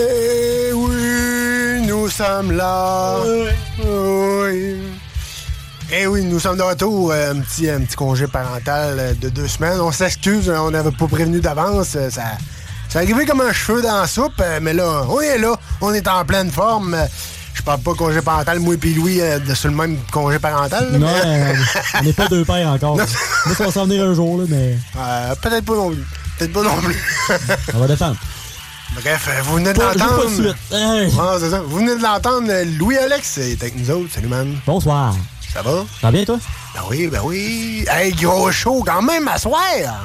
Eh oui, nous sommes là. Oui. Eh oui, nous sommes de retour. euh, Un petit, un petit congé parental euh, de deux semaines. On s'excuse, on n'avait pas prévenu d'avance. euh, Ça, ça arrivait comme un cheveu dans la soupe, mais là, on est là. On est en pleine forme. Je parle pas congé parental, moi et Louis, euh, sur le même congé parental. là, Non, mais- on n'est pas deux pères encore. Moi, ça va s'en venir un jour, là, mais Euh, Peut-être pas non plus. Peut-être pas non plus. on va défendre. Bref, vous venez de l'entendre. Ouais, c'est ça. Vous venez de l'entendre. Louis-Alex est avec nous autres. Salut, man. Bonsoir. Ça va? Ça va bien, toi? Ben oui, ben oui. Hey, gros show quand même à soir.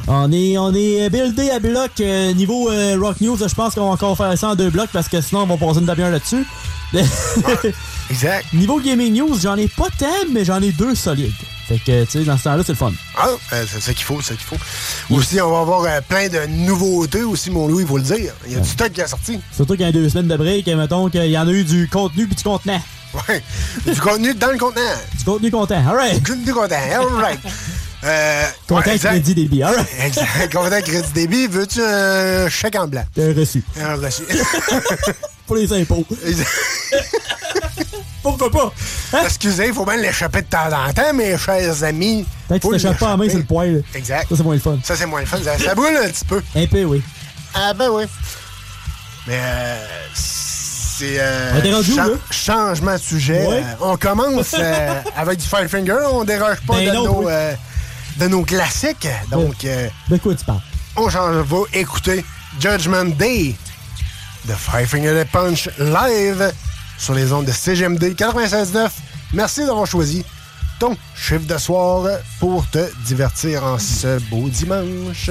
On est, on est buildé à bloc euh, niveau euh, Rock News. Je pense qu'on va encore faire ça en deux blocs parce que sinon on va passer une demi-heure là-dessus. exact. Niveau Gaming News, j'en ai pas tant, mais j'en ai deux solides. Fait que, tu sais, dans ce temps-là, c'est le fun. Ah, euh, c'est ça qu'il faut, c'est ça qu'il faut. Aussi, on va avoir euh, plein de nouveautés aussi, mon Louis, il faut le dire. Il y a du stock qui est sorti. Surtout qu'il y a deux semaines de break, et mettons qu'il y en a eu du contenu puis du contenant. Ouais. Du contenu dans le contenant. Du contenu content, alright. Du content, alright. Euh, Content ouais, exact. crédit débit, alright. Exact. Content crédit débit. Veux-tu un chèque en blanc? Un reçu. Un reçu. Pour les impôts. Pourquoi pas? Hein? Excusez, il faut bien l'échapper de temps en temps, mes chers amis. Tant que tu Faut t'échappes pas à la main, c'est le poil. Exact. Ça, c'est moins le fun. Ça, c'est moins le fun. Ça, ça brûle un petit peu. Un peu, oui. Ah, ben oui. Mais euh, c'est. euh, On était rendu où, chan- là? Changement de sujet. Ouais. Euh, on commence euh, avec du Five Finger. On déroge pas Ben de, non, nos, oui. euh, de nos classiques. Donc, euh, De quoi tu parles? on change, va écouter Judgment Day de Five Finger Punch live sur les ondes de CGMD 96.9. Merci d'avoir choisi ton chiffre de soir pour te divertir en ce beau dimanche.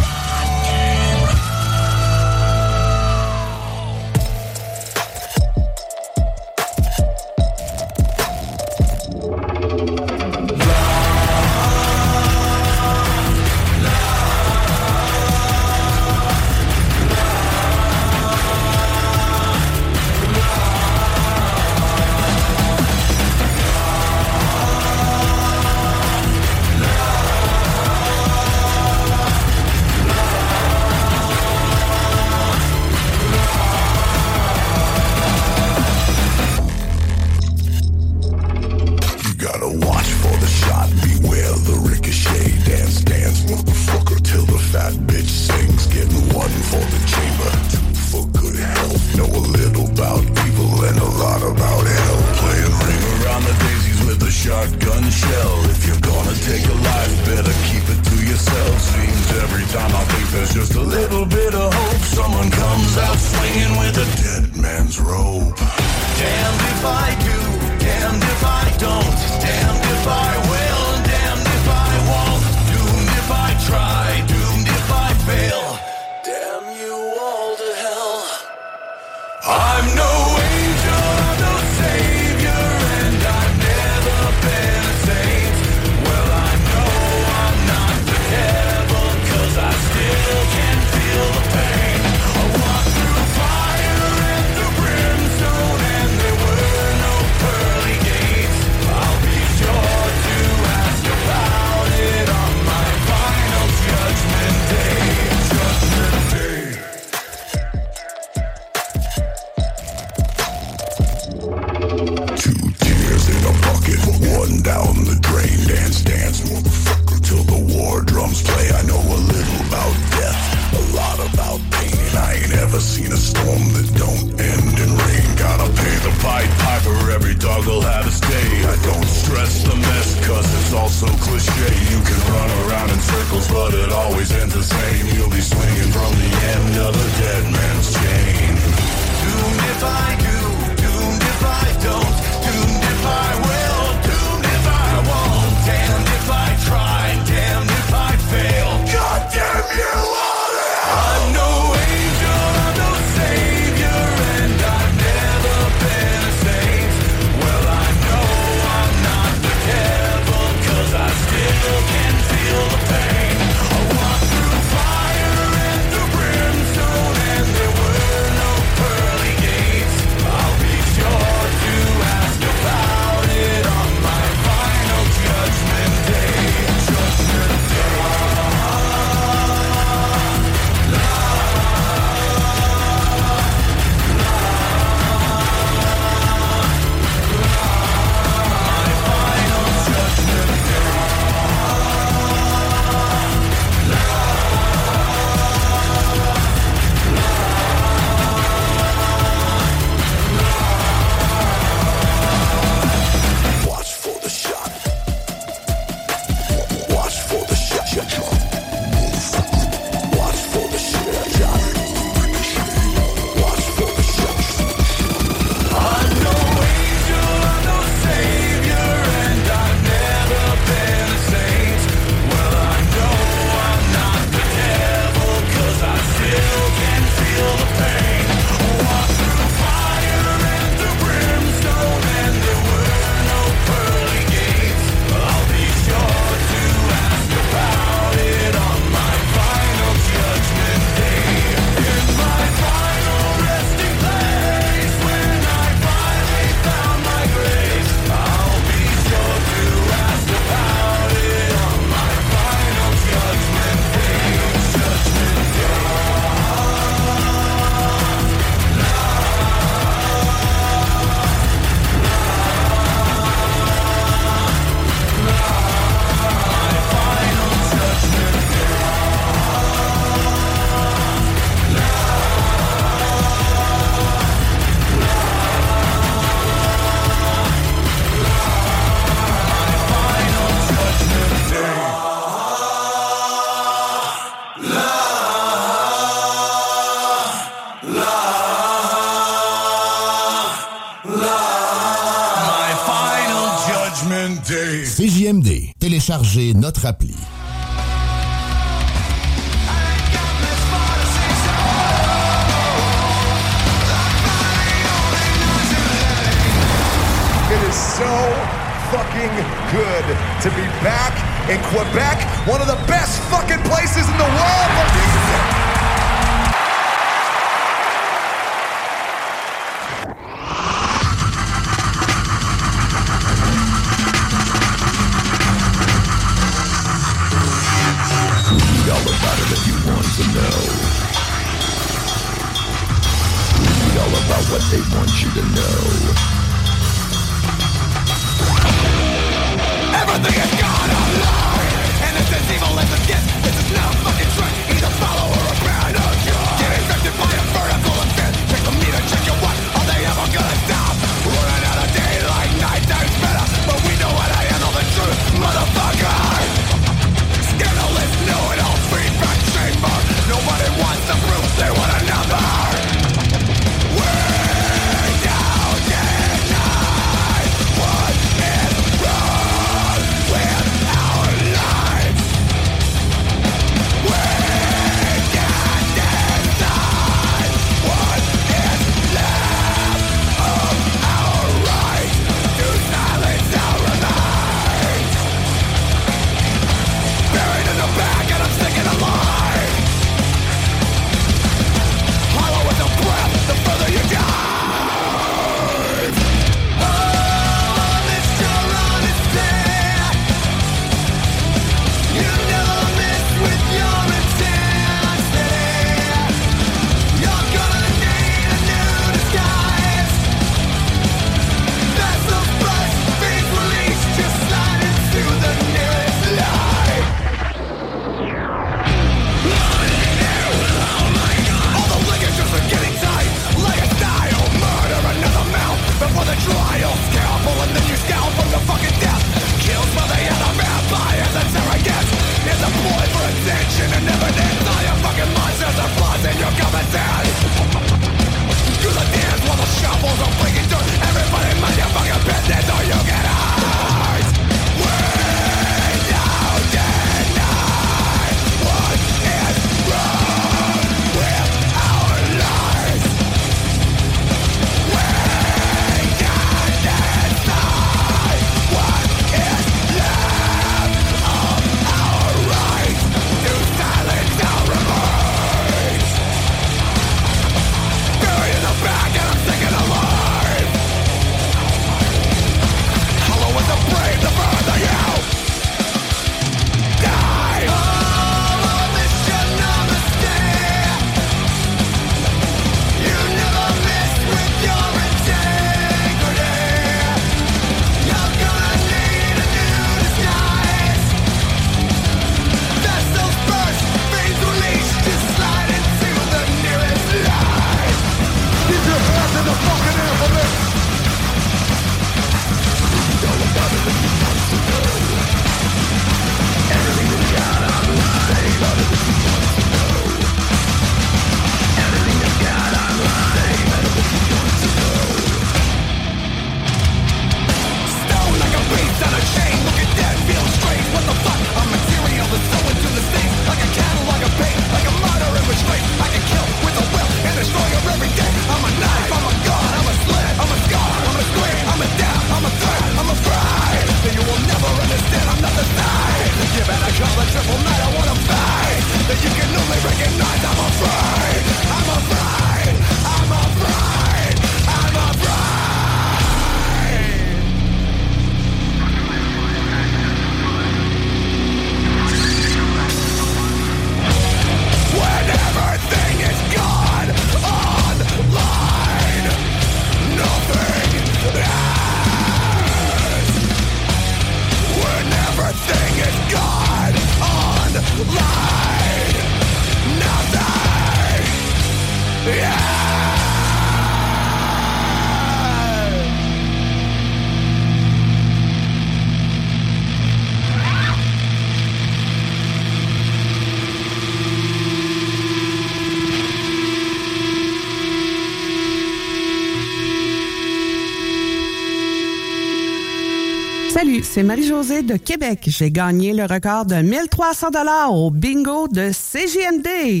c'est Marie-Josée de Québec. J'ai gagné le record de 1300 dollars au bingo de CJMD.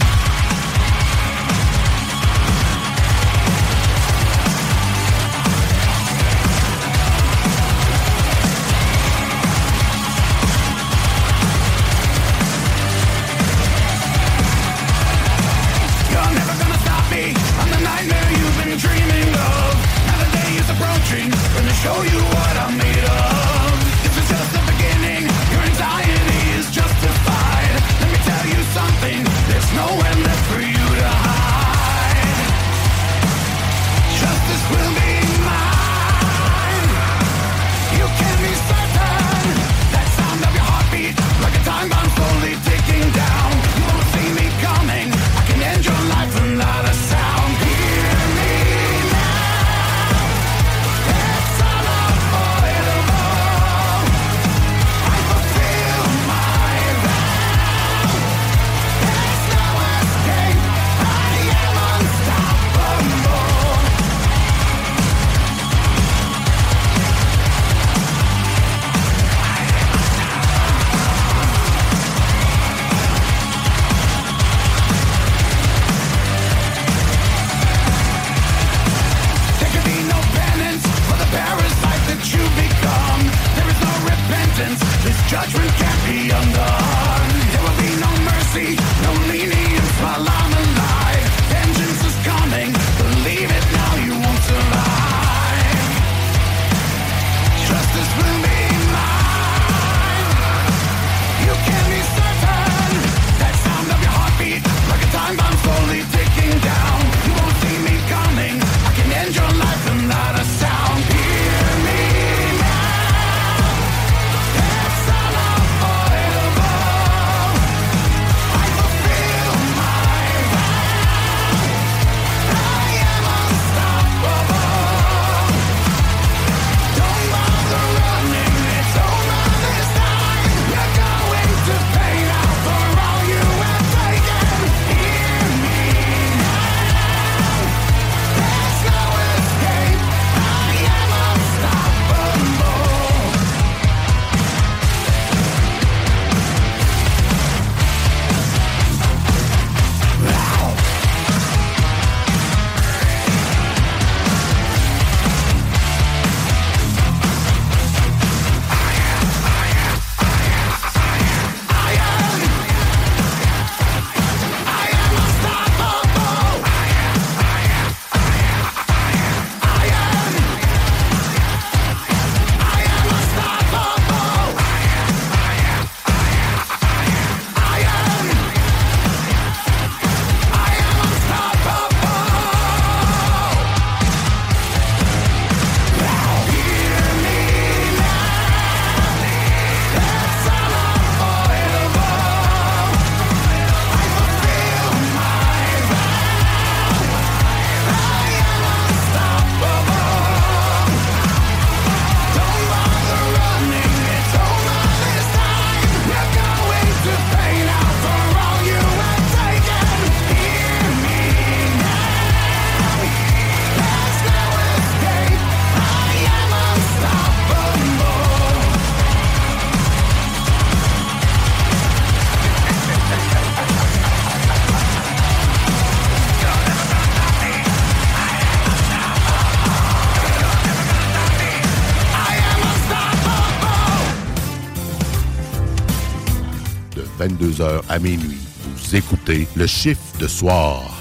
à minuit. Vous écoutez le chiffre de soir.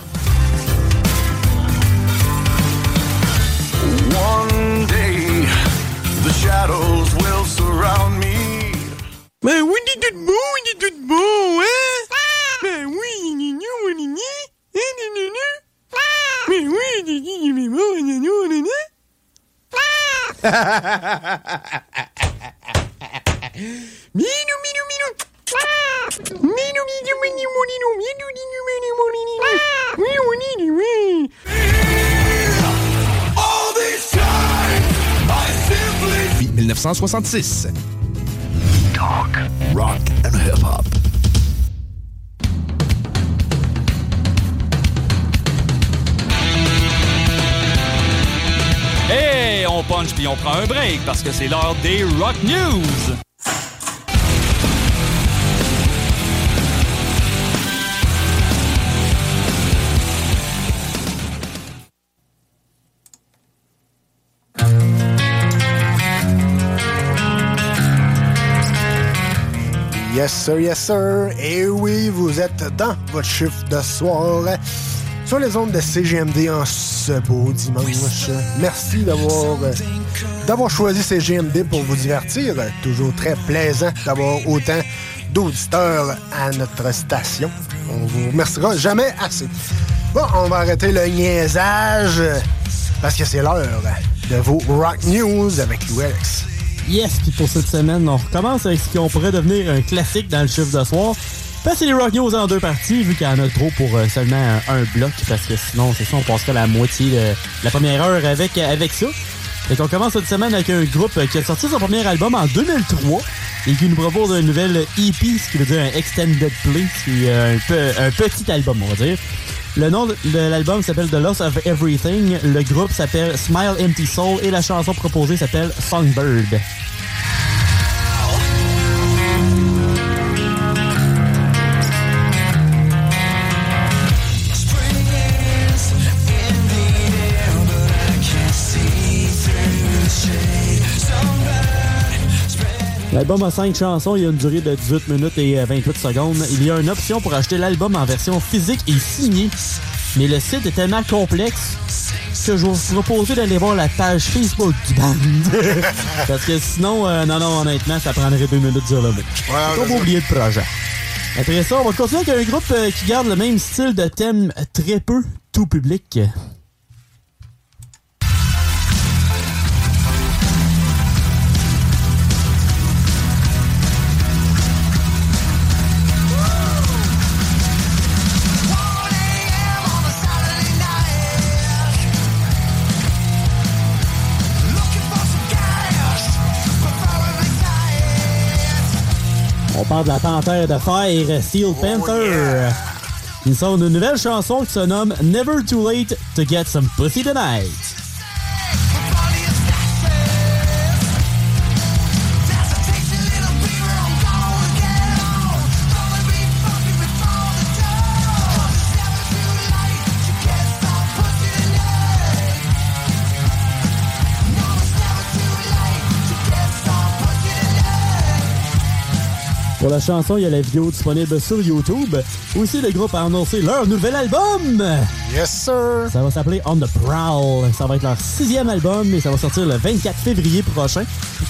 1966. Talk, rock and hip-hop. Et on punch puis on prend un break parce que c'est l'heure des Rock News. Yes, sir, yes, sir. Et oui, vous êtes dans votre chiffre de soir sur les ondes de CGMD en ce beau dimanche. Merci d'avoir d'avoir choisi CGMD pour vous divertir. Toujours très plaisant d'avoir autant d'auditeurs à notre station. On vous remerciera jamais assez. Bon, on va arrêter le niaisage parce que c'est l'heure de vos Rock News avec Alex. Yes, puis pour cette semaine, on recommence avec ce qu'on pourrait devenir un classique dans le chiffre de soir. C'est les Rock News en deux parties, vu qu'il y en a trop pour euh, seulement un, un bloc, parce que sinon, c'est ça, on passerait la moitié de la première heure avec, avec ça. Et on commence cette semaine avec un groupe qui a sorti son premier album en 2003 et qui nous propose une nouvelle EP, ce qui veut dire un Extended Play, qui est un, peu, un petit album, on va dire. Le nom de l'album s'appelle The Loss of Everything, le groupe s'appelle Smile Empty Soul et la chanson proposée s'appelle Songbird. L'album a 5 chansons, il y a une durée de 18 minutes et euh, 28 secondes. Il y a une option pour acheter l'album en version physique et signée. Mais le site est tellement complexe que je vais vous proposer d'aller voir la page Facebook du band. Parce que sinon, euh, non, non, honnêtement, ça prendrait deux minutes sur le mec. On va oublier le projet. Après ça, on va continuer avec un groupe euh, qui garde le même style de thème très peu tout public. Parle de la panthère de fer, Steel Panther. Ils sont une nouvelle chanson qui se nomme Never Too Late to Get Some Pussy Tonight. Pour la chanson, il y a la vidéo disponible sur YouTube. Aussi, le groupe a annoncé leur nouvel album. Yes, sir. Ça va s'appeler On the Prowl. Ça va être leur sixième album et ça va sortir le 24 février prochain.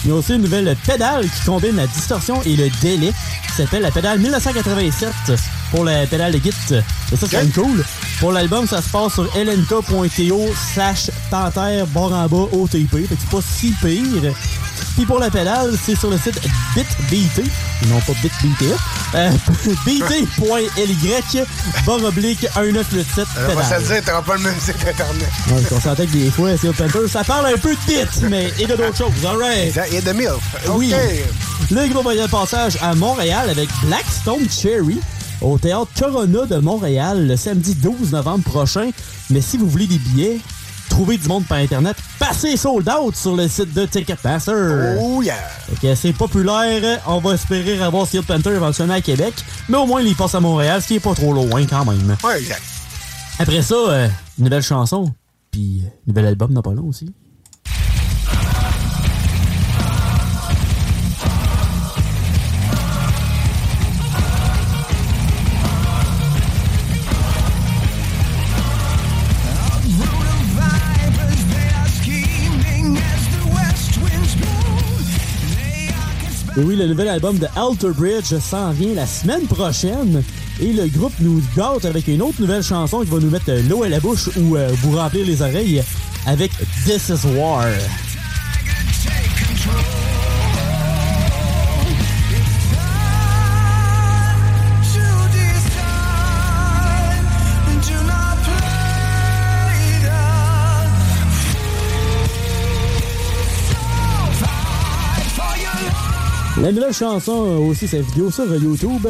Il y a aussi une nouvelle pédale qui combine la distorsion et le délai qui s'appelle la pédale 1987 pour la pédale de Git. Et ça, c'est Ok. cool. Pour l'album, ça se passe sur lnk.to slash panthère barre en bas OTP. Fait que c'est pas si pire. Puis pour la pédale, c'est sur le site bitbt, et non pas bitbt, euh, bit.ly barre oblique 1987 On va se le pédale. dire, t'auras pas le même site internet. Ouais, on s'entend que des fois, Steel Panther, ça parle un peu de bits, mais il y a d'autres choses, alright. Il y a de MILF. Oui. OK. Le groupe va y aller passage à Montréal avec Blackstone Cherry au théâtre Corona de Montréal le samedi 12 novembre prochain. Mais si vous voulez des billets, trouvez du monde par Internet, passez sold out sur le site de Ticketmaster. Oh yeah! Fait que c'est populaire, on va espérer avoir Steel Panther éventuellement à Québec, mais au moins il passe à Montréal, ce qui est pas trop loin quand même. Ouais, exact. Après ça, euh, nouvelle chanson, puis euh, nouvel album dans pas long aussi. Oui, le nouvel album de Alter Bridge s'en vient la semaine prochaine. Et le groupe nous gâte avec une autre nouvelle chanson qui va nous mettre l'eau à la bouche ou euh, vous remplir les oreilles avec This Is War. La nouvelle chanson a aussi sa vidéo sur YouTube.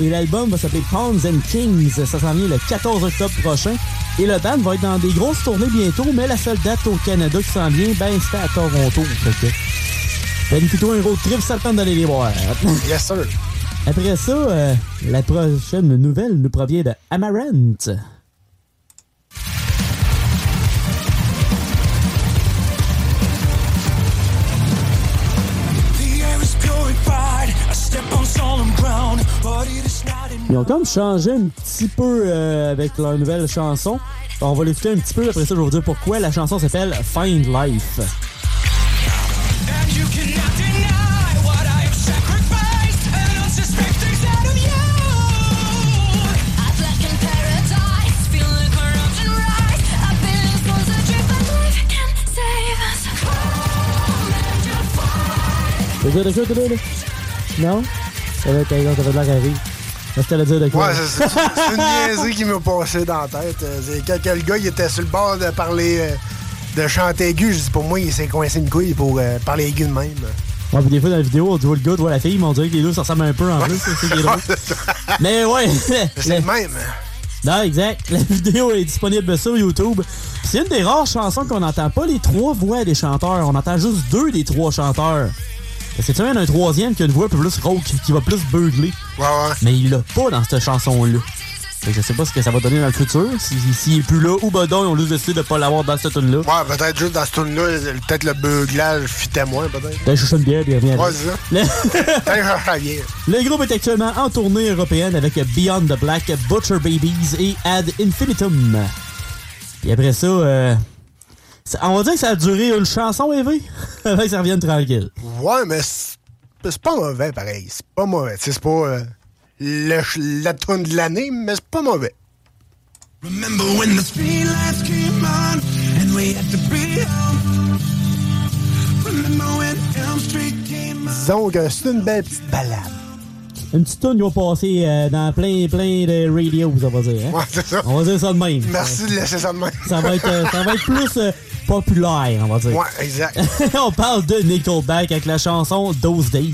et l'album va s'appeler Pawns and Kings. Ça s'en vient le 14 octobre prochain. Et le band va être dans des grosses tournées bientôt, mais la seule date au Canada qui s'en vient, ben c'était à Toronto. Fait que, ben, plutôt un road trip, ça le d'aller les voir. Yes, sir. Après ça, euh, la prochaine nouvelle nous provient de Amaranth. Ils ont comme changé un petit peu euh, avec leur nouvelle chanson. On va l'écouter un petit peu, après ça je vais vous dire pourquoi. La chanson s'appelle Find Life. Non? Ça va être ça va de l'air à rire. Est-ce que t'allais dire de quoi? Ouais, c'est une niaiserie qui m'a passé dans la tête. Euh, Quand le gars il était sur le bord de parler, euh, de chanter aigu, je dis pour moi, il s'est coincé une couille pour euh, parler aigu de même. Ouais, puis des fois dans la vidéo, on voit le gars, on voit la fille, mais on dirait que les deux se ressemblent un peu en plus. C'est drôle. Mais ouais. C'est le même. Non, exact. La vidéo est disponible sur YouTube. C'est une des rares chansons qu'on n'entend pas les trois voix des chanteurs. On entend juste deux des trois chanteurs. C'est même un troisième qui a une voix plus rauque, qui va plus beugler. Ouais, ouais. Mais il l'a pas dans cette chanson-là. Fait que je sais pas ce que ça va donner dans le futur. S'il si, s'il est plus là ou ben donc, ils ont juste décidé de pas l'avoir dans cette tune-là. Ouais, peut-être juste dans ce tune-là, peut-être le beuglage fitait moins, peut-être. Ben, je une bière, il revient Ouais, avec. c'est ça. Le- Peut-être groupe est actuellement en tournée européenne avec Beyond the Black, Butcher Babies et Ad Infinitum. Et après ça, euh, on va dire que ça a duré une chanson, Evie, avant que ça revienne tranquille. Ouais, mais c'est pas mauvais, pareil. C'est pas mauvais. Tu sais, C'est pas euh, le la tune de l'année, mais c'est pas mauvais. Remember when the streetlights came on and we had to be home? Remember when Elm Street came on? Disons que c'est une belle petite balade. Une petite tune qui va passer euh, dans plein, plein de radios, on va dire. hein? Ouais, c'est ça. On va dire ça de même. Merci de laisser ça de même. Ça va être, euh, ça va être plus euh, populaire, on va dire. Ouais, exact. on parle de Nickelback avec la chanson Those Days.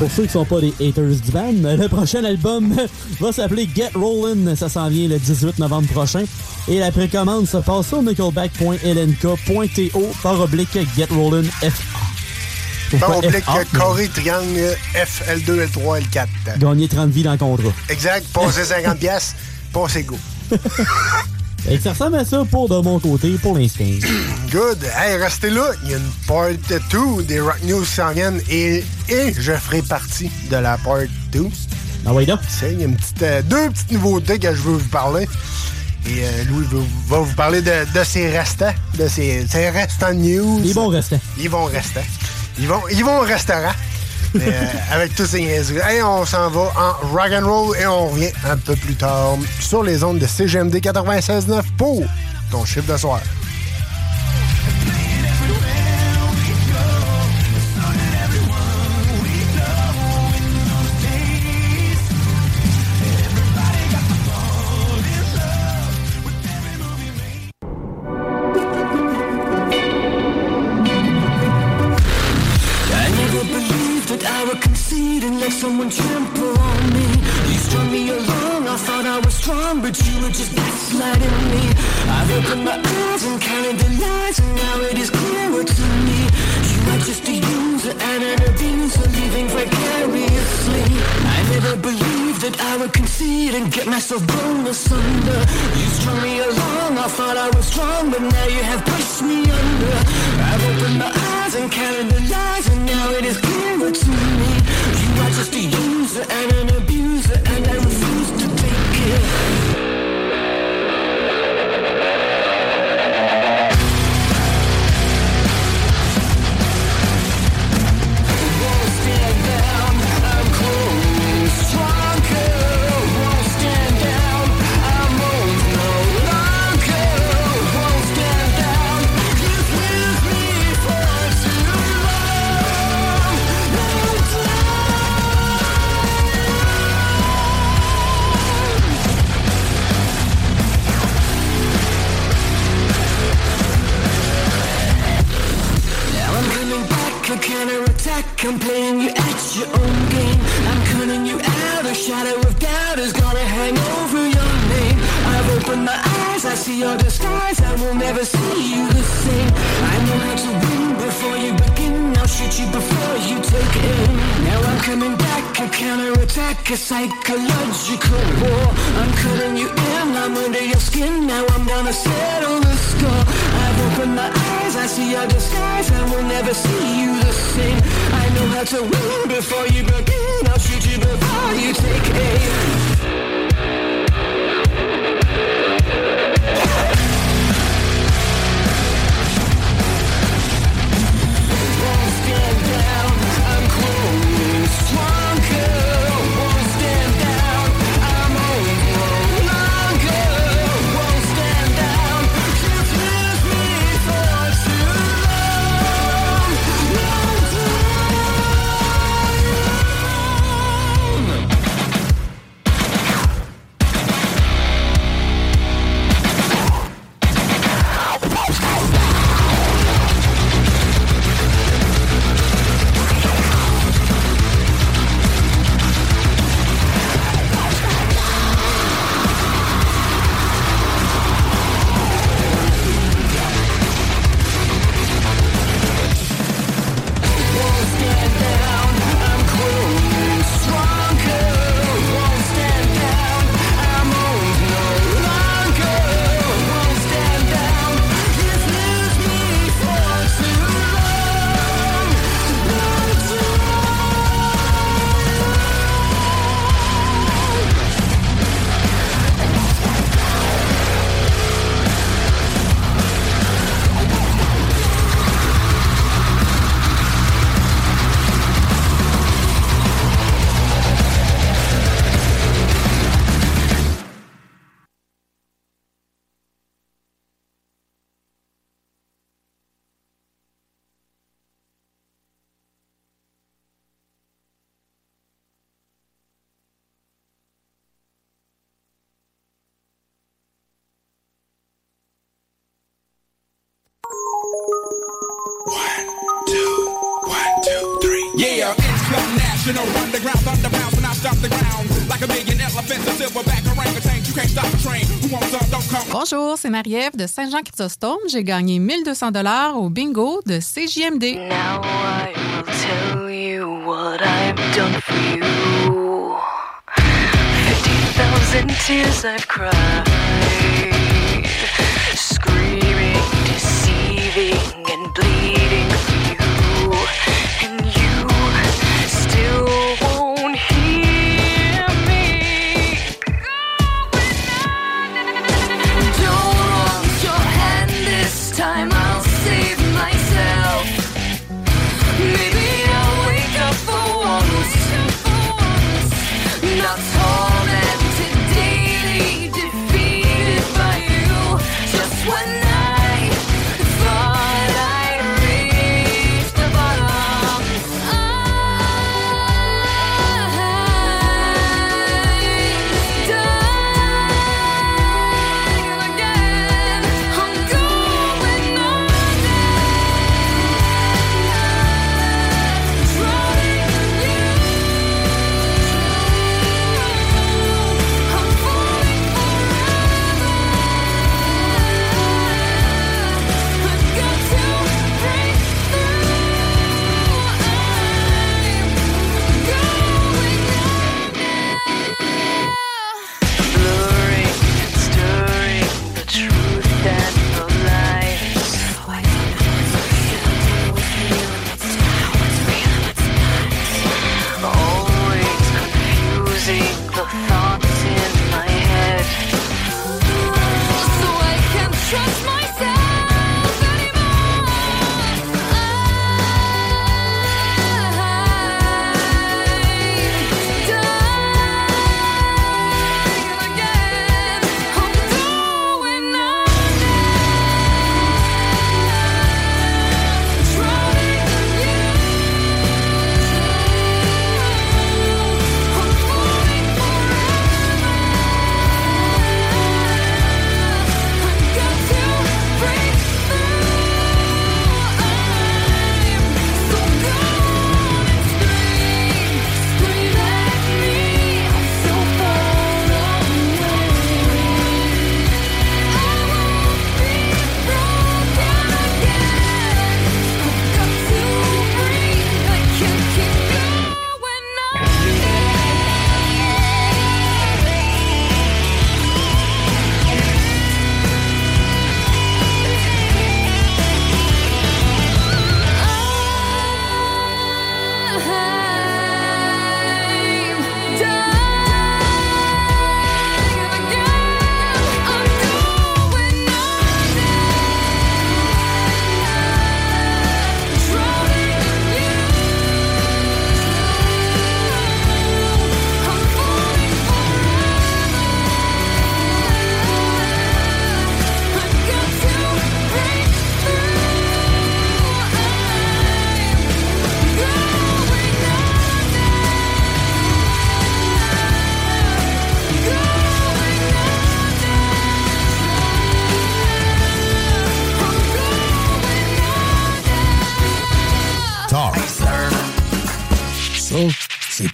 Pour ceux qui sont pas des haters du band, le prochain album va s'appeler Get Rollin'. Ça s'en vient le 18 novembre prochain. Et la précommande se passe sur nickelback.lnk.to par oblique Get Rollin' FA. Par oblique? Corée, triangle, F, L2, L3, L4. Gagner 30 vies dans le contrat. Exact, passer 50 pièces, passer go. Et ça ressemble à ça pour de mon côté pour l'instant. Good. Hey, restez là. Il y a une part 2 des Rock News qui s'en viennent et, et je ferai partie de la part 2. Ah oui, donc. Il y a une petite, euh, deux petites nouveautés que je veux vous parler. Et euh, Louis va, vous parler de, de ses restants, de ses, ses restants news. Les bons restants. Ils vont rester. Ils vont, ils vont au restaurant. Euh, avec tous ces niaiseries. Hey, on s'en va en rock and roll et on revient un peu plus tard sur les ondes de CGMD 96.9 pour ton chiffre de soir. our disguise and we'll never see you the same. I know how to win before you begin. I'll shoot you before you take aim. Marie-Ève de Saint-Jean-Chrysostome. J'ai gagné 1200 dollars au bingo de CJMD. Now I will tell you what I've done for you. 50,000 tears I've cried.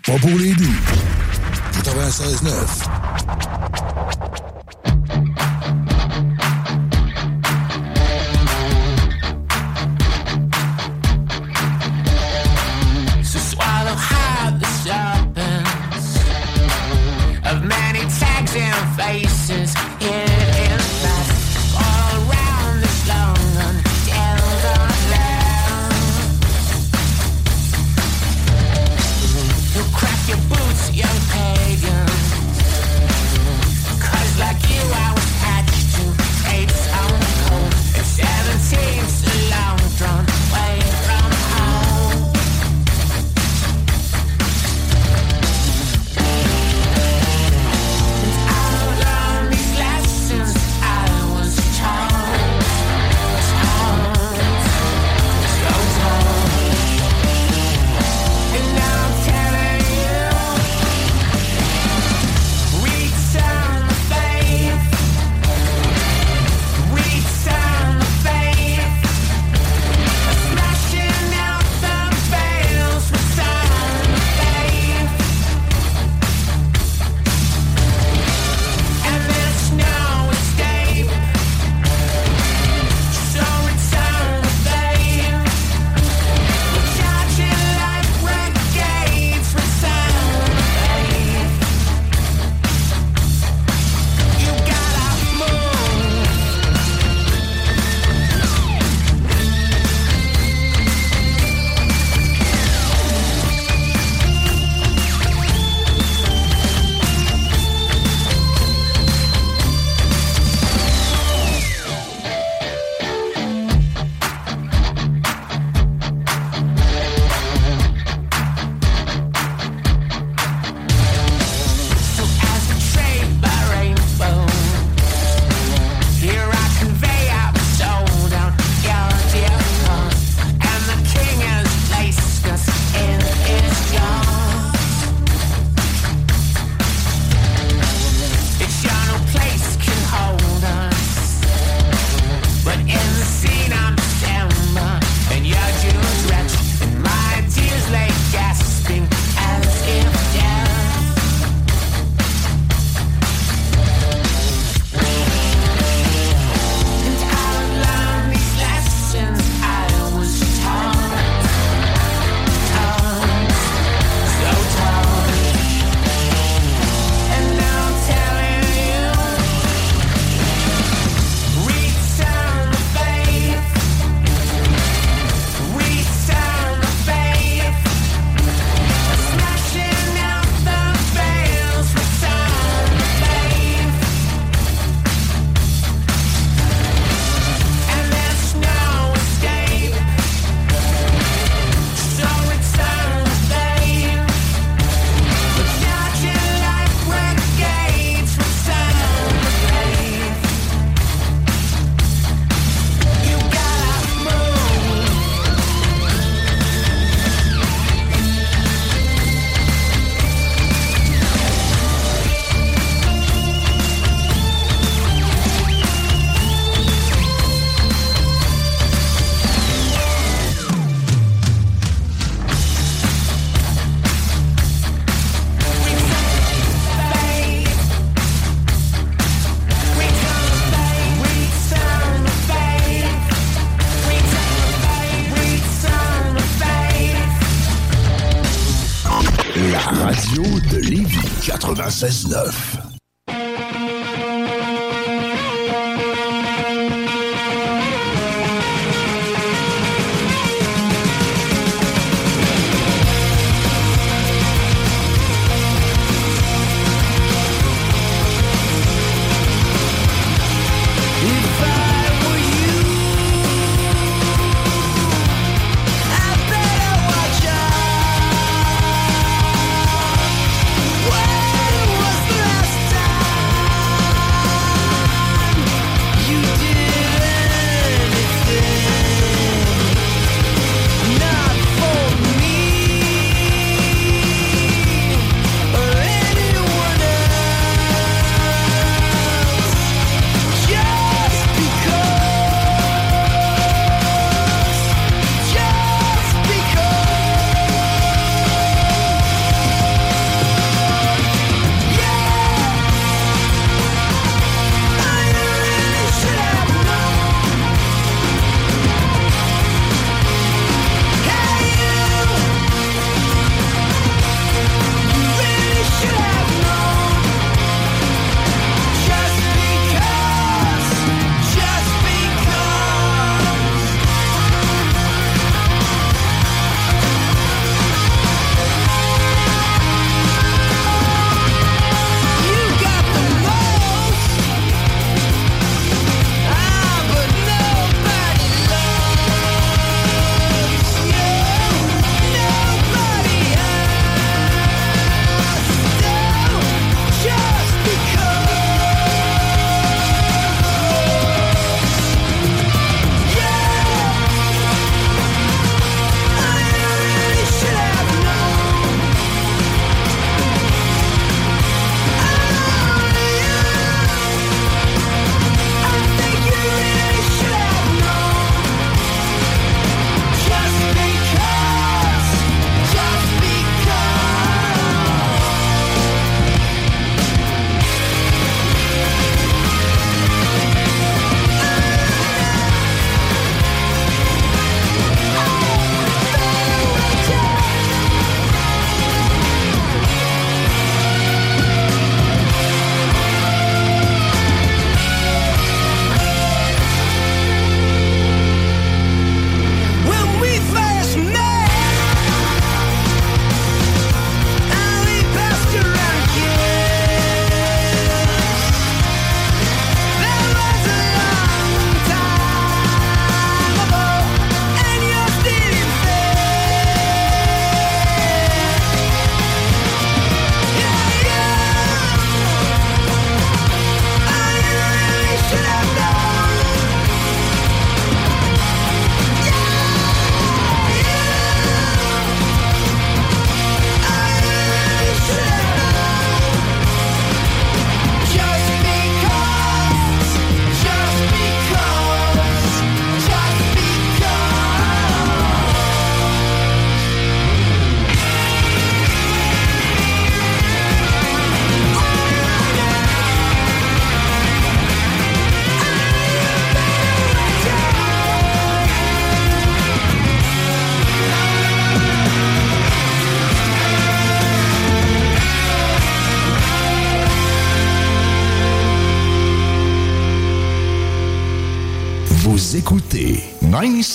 Pas pour les doux. 96.9.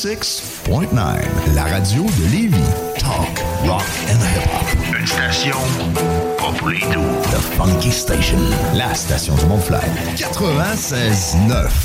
96.9, la radio de Lévis. Talk, rock and hip-hop. Une station pas. The Funky Station, la station du Mont-Fly. 96.9.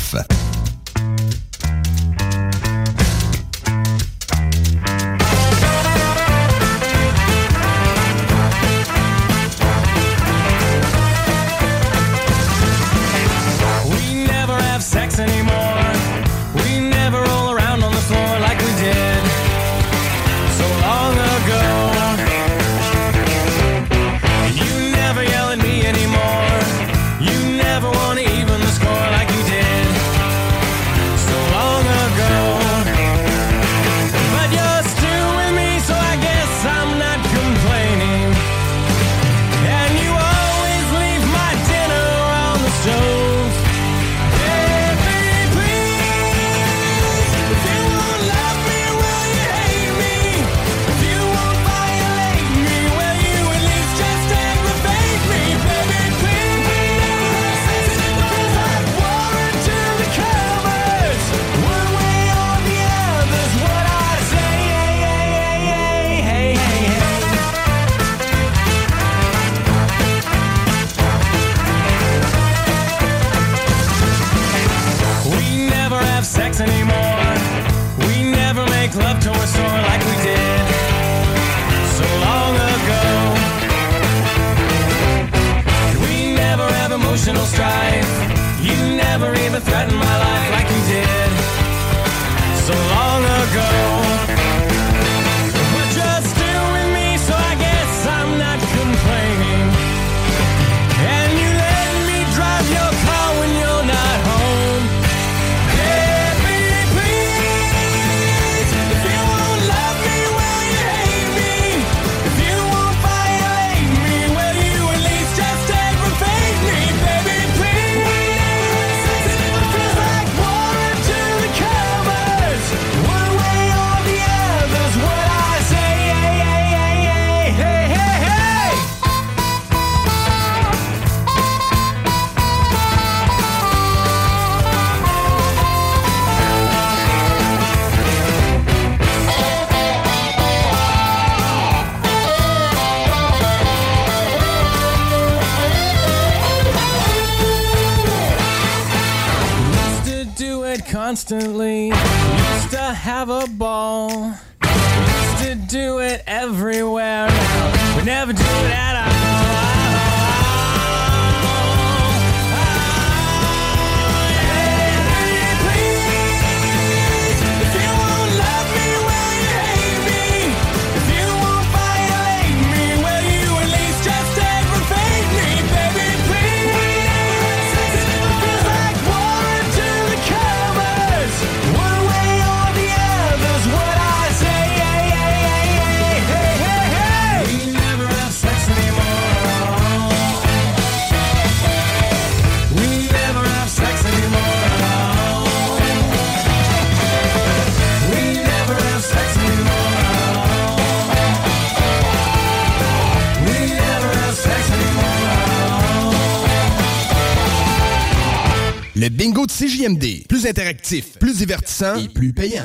Plus interactif, plus divertissant et plus payant.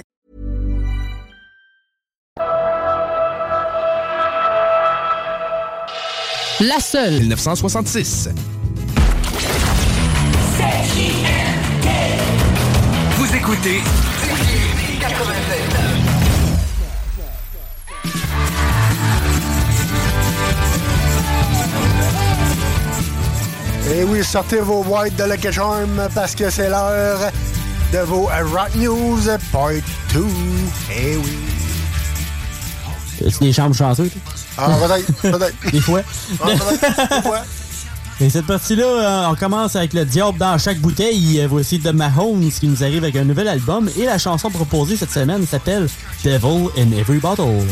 La seule 1966. Vous écoutez Et oui, sortez vos boîtes de Lucky Charm parce que c'est l'heure de vos Rock News Part 2. Eh oui. As-tu des chambres chanceux, toi? Ah, peut-être, peut-être. Des fois. Ah, des fois. Et cette partie-là, euh, on commence avec le diable dans chaque bouteille. Euh, Voici The Mahomes qui nous arrive avec un nouvel album. Et la chanson proposée cette semaine s'appelle Devil in Every Bottle.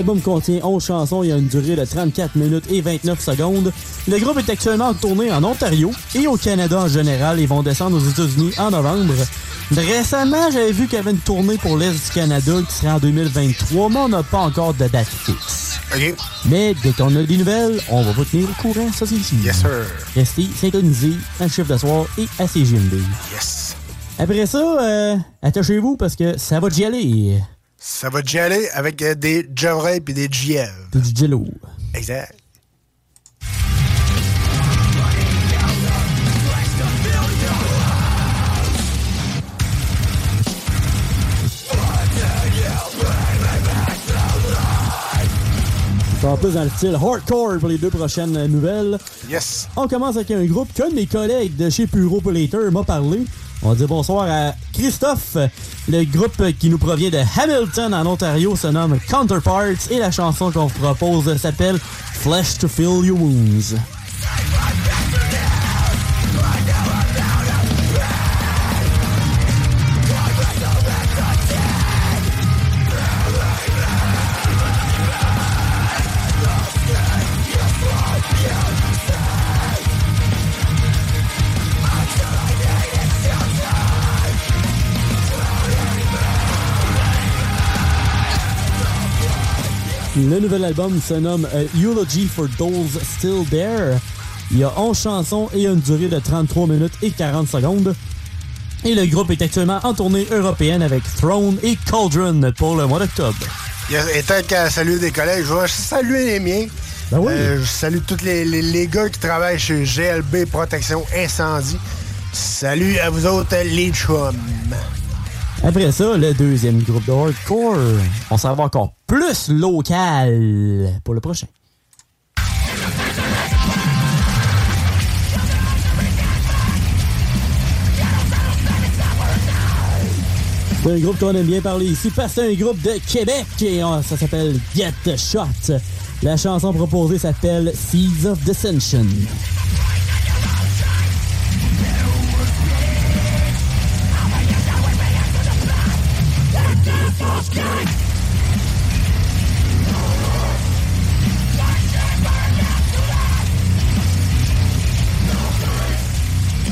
L'album contient 11 chansons et a une durée de 34 minutes et 29 secondes. Le groupe est actuellement en tournée en Ontario et au Canada en général. Ils vont descendre aux États-Unis en novembre. Récemment, j'avais vu qu'il y avait une tournée pour l'Est du Canada qui serait en 2023, mais on n'a pas encore de date fixe. Mais dès qu'on a des nouvelles, on va vous tenir au courant, ça c'est ici. Yes, sir. Restez synchronisés à chiffre de soir et à CGMD. Yes. Après ça, euh, attachez-vous parce que ça va y aller. Ça va y aller avec euh, des Joray puis des. Puis du jello. Exact. En plus dans le style hardcore pour les deux prochaines nouvelles. Yes. On commence avec un groupe qu'un de mes collègues de chez Puro Later m'a parlé. On dire bonsoir à Christophe. Le groupe qui nous provient de Hamilton en Ontario se nomme Counterparts et la chanson qu'on vous propose s'appelle Flesh to Fill Your Wounds. Le nouvel album se nomme euh, Eulogy for Those Still There. Il y a 11 chansons et une durée de 33 minutes et 40 secondes. Et le groupe est actuellement en tournée européenne avec Throne et Cauldron pour le mois d'octobre. Et tant qu'à saluer des collègues, je vais saluer les miens. Ben oui. Euh, je salue tous les, les- les gars qui travaillent chez GLB Protection Incendie. Salut à vous autres, les chums. Après ça, le deuxième groupe de hardcore. On s'en va encore plus local pour le prochain. Un groupe qu'on aime bien parler ici parce c'est un groupe de Québec et euh, ça s'appelle Get Shot. La chanson proposée s'appelle Seeds of Dissension.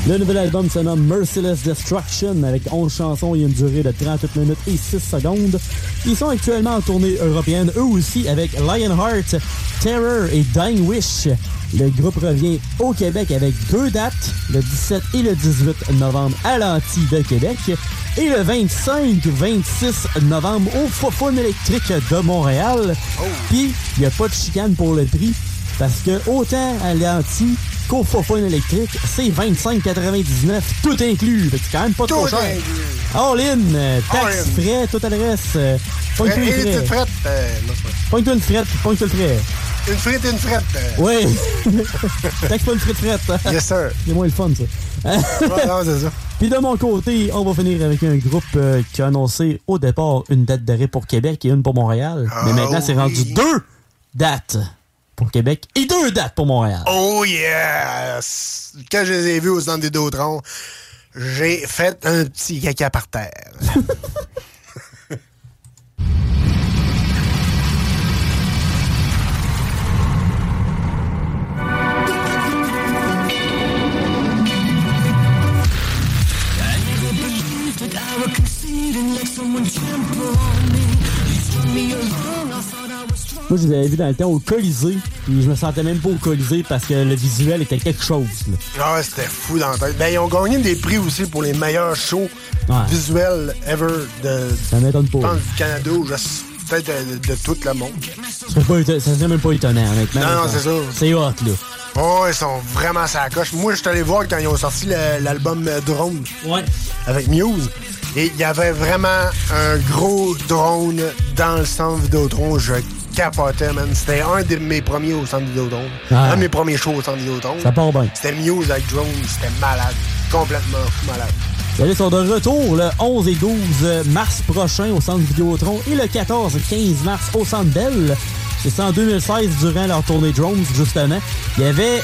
Le nouvel album se nomme Merciless Destruction avec 11 chansons et une durée de 38 minutes et 6 secondes. Ils sont actuellement en tournée européenne, eux aussi, avec Lionheart, Terror et Dying Wish. Le groupe revient au Québec avec deux dates, le 17 et le 18 novembre à l'Anti de Québec et le 25-26 novembre au Fofone électrique de Montréal. Puis, il n'y a pas de chicane pour le prix parce que autant à l'Anti Fofone électrique, c'est 25,99 tout inclus. C'est quand même pas trop cher. All in, euh, taxes, All in. frais, tout adresse. Euh, petites frais. frettes. euh, une frette, pointe-toi le frais. Une frite et une frette. Oui. Taxe pas une frite frette. Yes, sir. C'est moins le fun, ça. Ouais, non, c'est ça. Puis de mon côté, on va finir avec un groupe euh, qui a annoncé au départ une date d'arrêt pour Québec et une pour Montréal. Mais Ah maintenant, c'est rendu deux dates pour Québec et deux dates pour Montréal. Oh yes! Quand je les ai vus au centre des Dautrons, j'ai fait un petit caca par terre. Moi, je les avais vus dans le temps au Colisée, puis je me sentais même pas au Colisée parce que le visuel était quelque chose. là. Ah c'était fou dans la tête. Ben, ils ont gagné des prix aussi pour les meilleurs shows Ouais. visuels ever de, Ça m'étonne pas. pense, du Canada ou peut-être de, de tout le monde. Ça pas ça serait même pas étonnant, honnêtement. Non, non, c'est ça. C'est hot, là. Oh, ils sont vraiment à la coche. Moi, je suis allé voir quand ils ont sorti l'album euh, Drone Ouais. avec Muse. Et il y avait vraiment un gros drone dans le centre Vidéotron. Je capotais, man. C'était un de mes premiers au centre Vidéotron. Ah. Un de mes premiers shows au centre Vidéotron. Ça part bien. C'était Muse avec drone. C'était malade. Complètement fou malade. Ils sont de retour le 11 et 12 mars prochain au Centre Vidéotron et le 14 et 15 mars au Centre Bell. C'est ça en 2016, durant leur tournée Drones, justement. Il y avait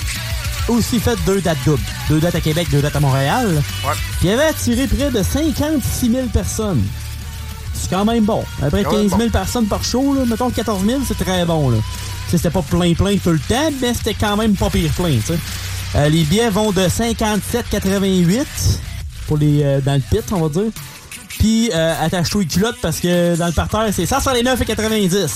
aussi fait deux dates doubles. Deux dates à Québec, deux dates à Montréal. Ouais. Puis il avait attiré près de 56 000 personnes. C'est quand même bon. Après Quand même 15 000 bon. personnes par show, là, mettons 14 000, c'est très bon. Là. C'était pas plein-plein tout le temps, mais c'était quand même pas pire plein. tu sais. Euh, les billets vont de 57,88 pour les euh, dans le pit, on va dire. Puis euh, attache-toi les culottes parce que dans le parterre, c'est 169,90.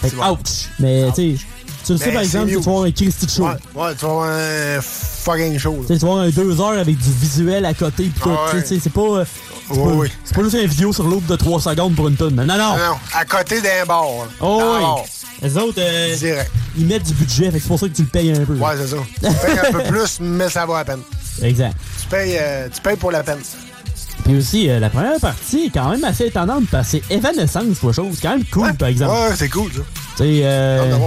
Fait que, ouch! Mais tu sais, tu le sais Mais par exemple, tu vas voir un Christy de show. Ouais, ouais, tu vas avoir un fucking show. Tu sais, tu vas avoir un deux heures avec du visuel à côté pis tout. Ah ouais. Tu sais, C'est pas, euh, c'est Ouais, pas, ouais. c'est pas juste une vidéo sur l'autre de 3 secondes pour une tonne. Non, non! Non, non, à côté d'un bar. Oh oui! bar. Les autres, euh, Direct. ils mettent du budget, fait que c'est pour ça que tu le payes un peu. Ouais, c'est ça. Tu payes un peu plus, mais ça vaut la peine. Exact. Tu payes, euh, tu payes pour la peine. Puis aussi, euh, la première partie est quand même assez étonnante parce que c'est Evanescence, quoi chose. C'est quand même cool, par exemple. Ouais, c'est cool, ça. Tu sais, euh,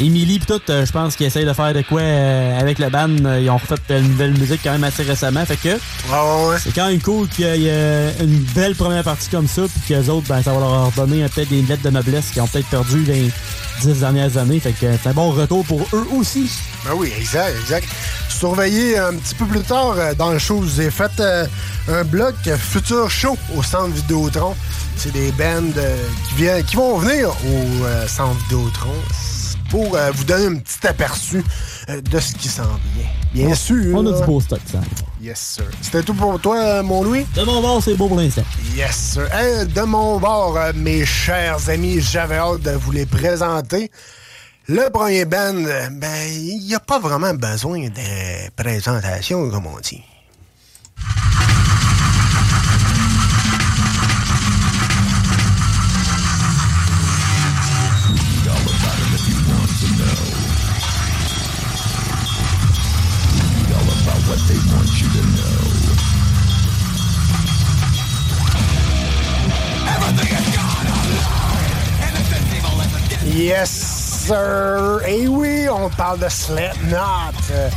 Emily pis tout, euh, je pense qu'ils essayent de faire de quoi euh, avec le band. Euh, Ils ont refait une nouvelle musique quand même assez récemment. Fait que ouais, ouais. c'est quand même cool qu'il y ait une belle première partie comme ça. Puis qu'eux autres, ben, ça va leur donner peut-être des lettres de noblesse qu'ils ont peut-être perdu les dix dernières années. Fait que c'est un bon retour pour eux aussi. Ben oui, exact, exact. Surveillez un petit peu plus tard dans le show, vous ai fait un bloc futur show au centre Vidéotron. C'est des bands qui, viennent, qui vont venir au centre Vidéotron pour euh, vous donner un petit aperçu euh, de ce qui s'en vient. Bien sûr. On a du beau stock, ça. Yes, sir. C'était tout pour toi, euh, mon Louis? De mon bord, c'est beau pour l'instant. Yes, sir. Hey, de mon bord, mes chers amis, j'avais hâte de vous les présenter. Le premier band, ben, il n'y a pas vraiment besoin de présentation, comme on dit. Sir! Et oui, on parle de Slipknot. euh,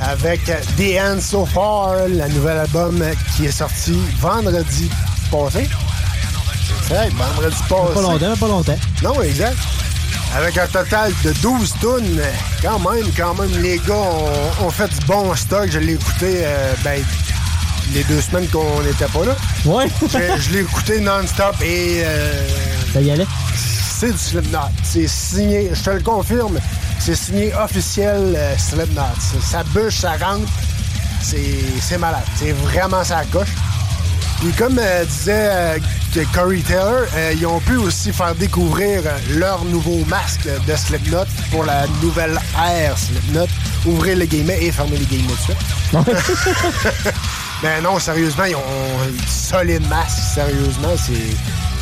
avec The End So Far, le nouvel album qui est sorti vendredi passé. C'est vrai, vendredi passé. Pas longtemps, pas longtemps. Non, exact. Avec un total de 12 tonnes. Quand même, quand même, les gars ont, ont fait du bon stock. Je l'ai écouté, euh, ben, les deux semaines qu'on n'était pas là. Ouais. je je l'ai écouté non-stop et... euh, Ça y allait? C'est du Slipknot. C'est signé, je te le confirme, c'est signé officiel euh, Slipknot. Ça bûche, ça rentre. C'est c'est malade. C'est vraiment ça coche. Puis comme euh, disait euh, que Corey Taylor, euh, ils ont pu aussi faire découvrir leur nouveau masque de Slipknot pour la nouvelle ère Slipknot. Ouvrir les guillemets et fermer les guillemets tout de suite. Mais non, sérieusement, ils ont un solide masque. Sérieusement, c'est...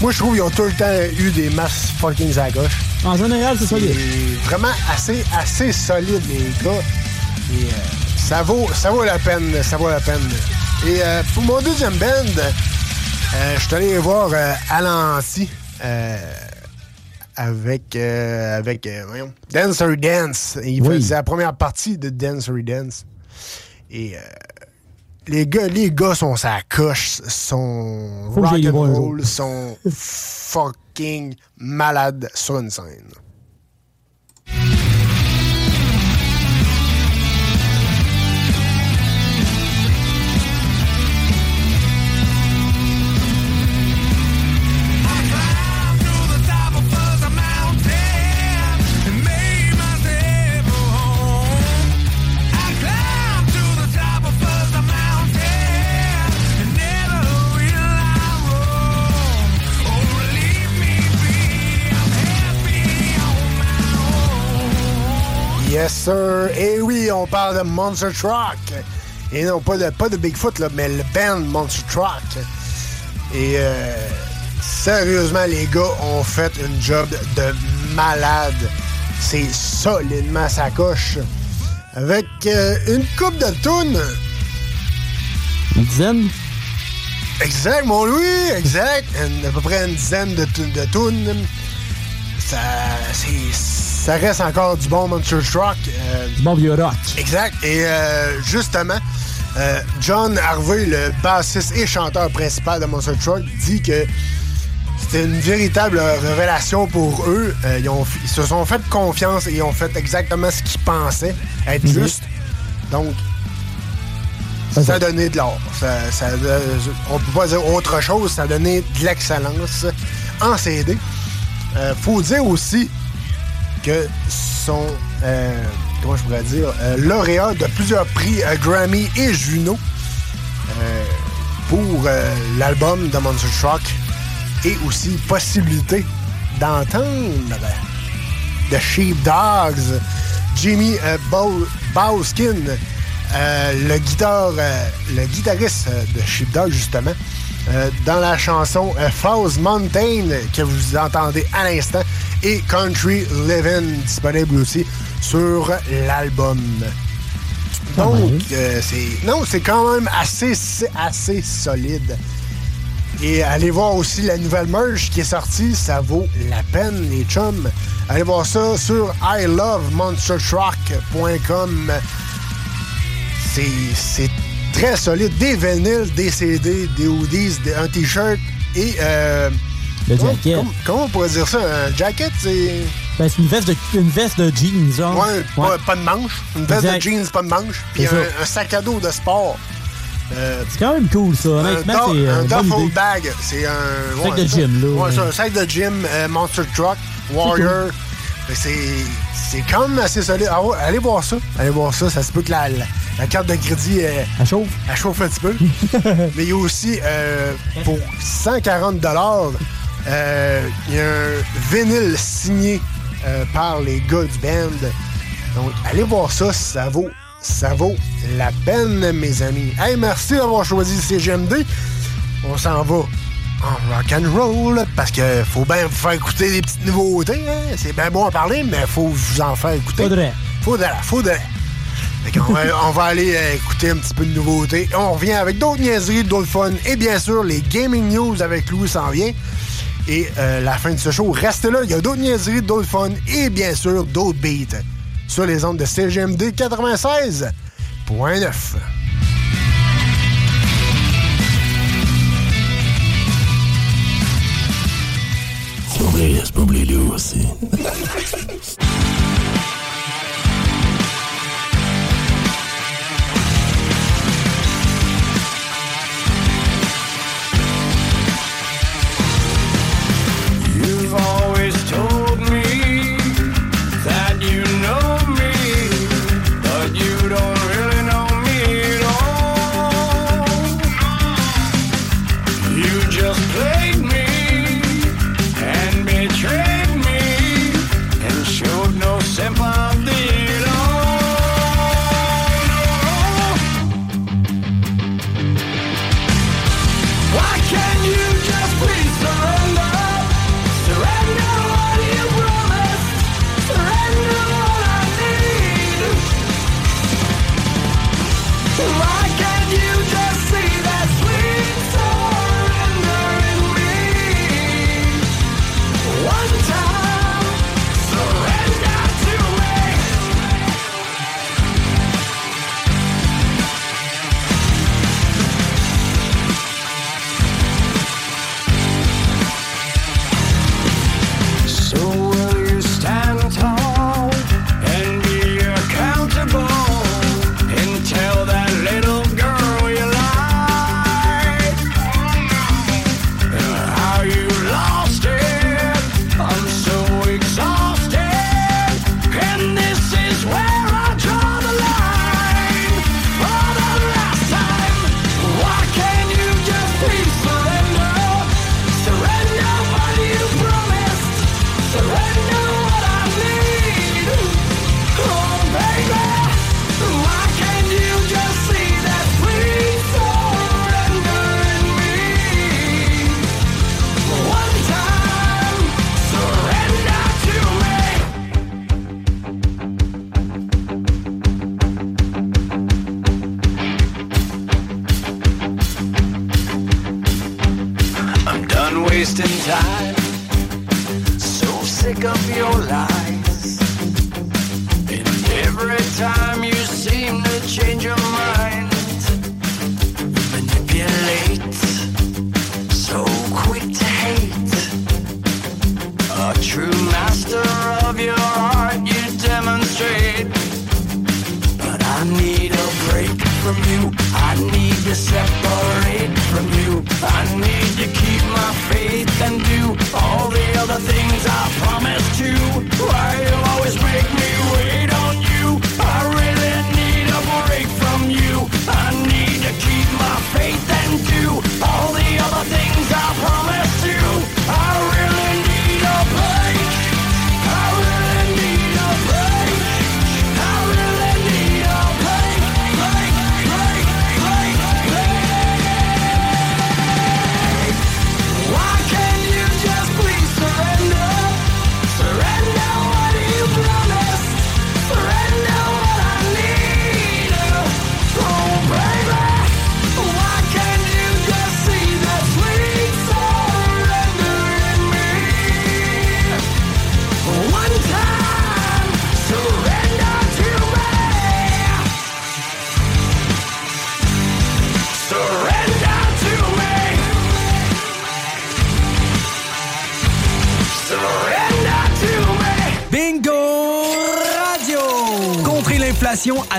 Moi, je trouve qu'ils ont tout le temps eu des masques fucking à gauche. En général, c'est solide. Vraiment assez, assez solide, les gars. Et euh, ça, vaut, ça vaut la peine, ça vaut la peine. Et euh, pour mon deuxième band, euh, je suis allé voir Alanti euh, avec, euh, avec euh, voyons, Dancer Dance. Il Oui. faisait la première partie de Dancer Dance. Et euh, les gars, les gars sont sa coche, sont rock'n'roll, sont fucking malades sur une scène. Yes, sir. Et oui, on parle de Monster Truck. Et non, pas de, pas de Bigfoot, là, mais le band Monster Truck. Et euh, sérieusement, les gars ont fait une job de malade. C'est solidement sa coche. Avec euh, une coupe de tunes. Une dizaine? Exact, mon Louis, exact. Une- à peu près une dizaine de, de tunes. Ça, c'est- ça reste encore du bon Monster Truck. euh, Du bon vieux rock. Exact. Et euh, justement, euh, John Harvey, le bassiste et chanteur principal de Monster Truck, dit que c'était une véritable révélation pour eux. Ils, ont- ils se sont fait confiance et ils ont fait exactement ce qu'ils pensaient être Mhm. juste. Donc, ça a donné de l'or. Ça, ça- on peut pas dire autre chose. Ça a donné de l'excellence en CD. Faut dire aussi que sont, euh, comment je pourrais dire, euh, lauréats de plusieurs prix euh, Grammy et Juno euh, pour euh, l'album de Monster Truck et aussi possibilité d'entendre The Sheepdogs, Jimmy Bow- Bowskin, le, le guitariste de Sheepdog, justement, euh, dans la chanson euh, Falls Mountain que vous entendez à l'instant et Country Living disponible aussi sur l'album. Donc, euh, c'est non, c'est quand même assez, assez solide. Et allez voir aussi la nouvelle merge qui est sortie, ça vaut la peine, les chums. Allez voir ça sur ilovemonstertruck.com. C'est c'est très solide. Des vinyles, des CD, des hoodies, des- un t-shirt et. Euh, Le comment- jacket. Comment, comment on pourrait dire ça? Un jacket, c'est. Ben, c'est une veste de, une veste de jeans, genre. Ouais, Pas, pas de manche. Une veste Exact. de jeans, pas de manche. Puis un, sac à dos de sport. Euh, C'est quand même cool, ça. un, Honnêtement, c'est un duffel bag. C'est un. Sac ouais, de ça. gym, là. Ouais, c'est un sac de gym, euh, Monster Truck, Warrior. C'est c'est quand même assez solide. Ah ouais, allez voir ça. Allez voir ça. Ça se peut que la, la, la carte de crédit. euh, Elle chauffe. elle chauffe un petit peu. Mais il y a aussi, euh, pour 140 euh, il y a un vinyle signé euh, par les gars du band. Donc, allez voir ça, ça vaut, ça vaut la peine, mes amis. Hey, merci d'avoir choisi CGMD. On s'en va en rock and roll parce que faut bien vous faire écouter des petites nouveautés. hein. C'est bien bon à parler, mais faut vous en faire écouter. Faudrait. Faudrait, faudrait. On, va, aller euh, écouter un petit peu de nouveautés. On revient avec d'autres niaiseries, d'autres fun. Et bien sûr, les gaming news avec Louis s'en vient. Et euh, la fin de ce show, reste là. Il y a d'autres niaiseries, d'autres fun. Et bien sûr, d'autres beats. Sur les ondes de CGMD 96.9. Sobre as publicidades.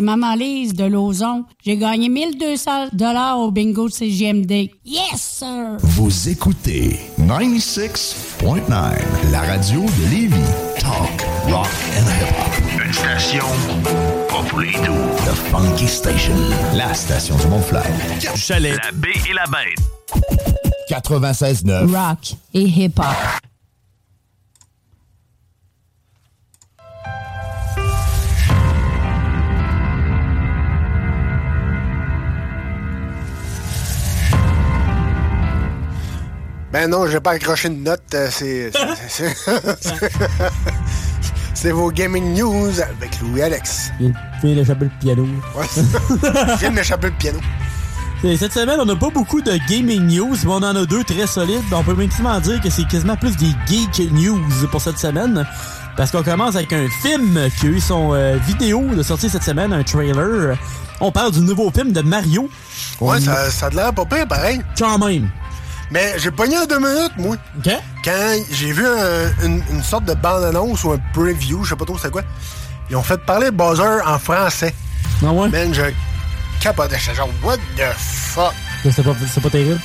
C'est Maman Lise de Lauson. J'ai gagné 1200 dollars au bingo de CGMD. Yes, sir! Vous écoutez 96.9, la radio de Lévis. Talk, rock and hip-hop. Une station pas pour les doux. The Funky Station, la station du Mont-Flair. Du chalet. La baie et la bête. 96.9. Rock et hip-hop. Ben non, j'ai pas accroché une note. euh, C'est. c'est- vos gaming news avec Louis Alex. Il vient d'échapper le piano. Ouais. Je viens de m'échapper le piano. Et Cette semaine, on n'a pas beaucoup de gaming news, mais on en a deux très solides. On peut maximum dire que c'est quasiment plus des geek news pour cette semaine. Parce qu'on commence avec un film qui a eu son euh, vidéo de sortie cette semaine, un trailer. On parle du nouveau film de Mario. Ouais, On- ça, ça a l'air pas pire, pareil. Quand même. Mais j'ai pogné en deux minutes, moi. OK. Quand j'ai vu un- une, une sorte de bande-annonce ou un preview, je sais pas trop c'est quoi, ils ont fait parler Bowser en français. Ah ouais? Man, je capotais. J'étais genre, what the fuck? C'est pas, terrible.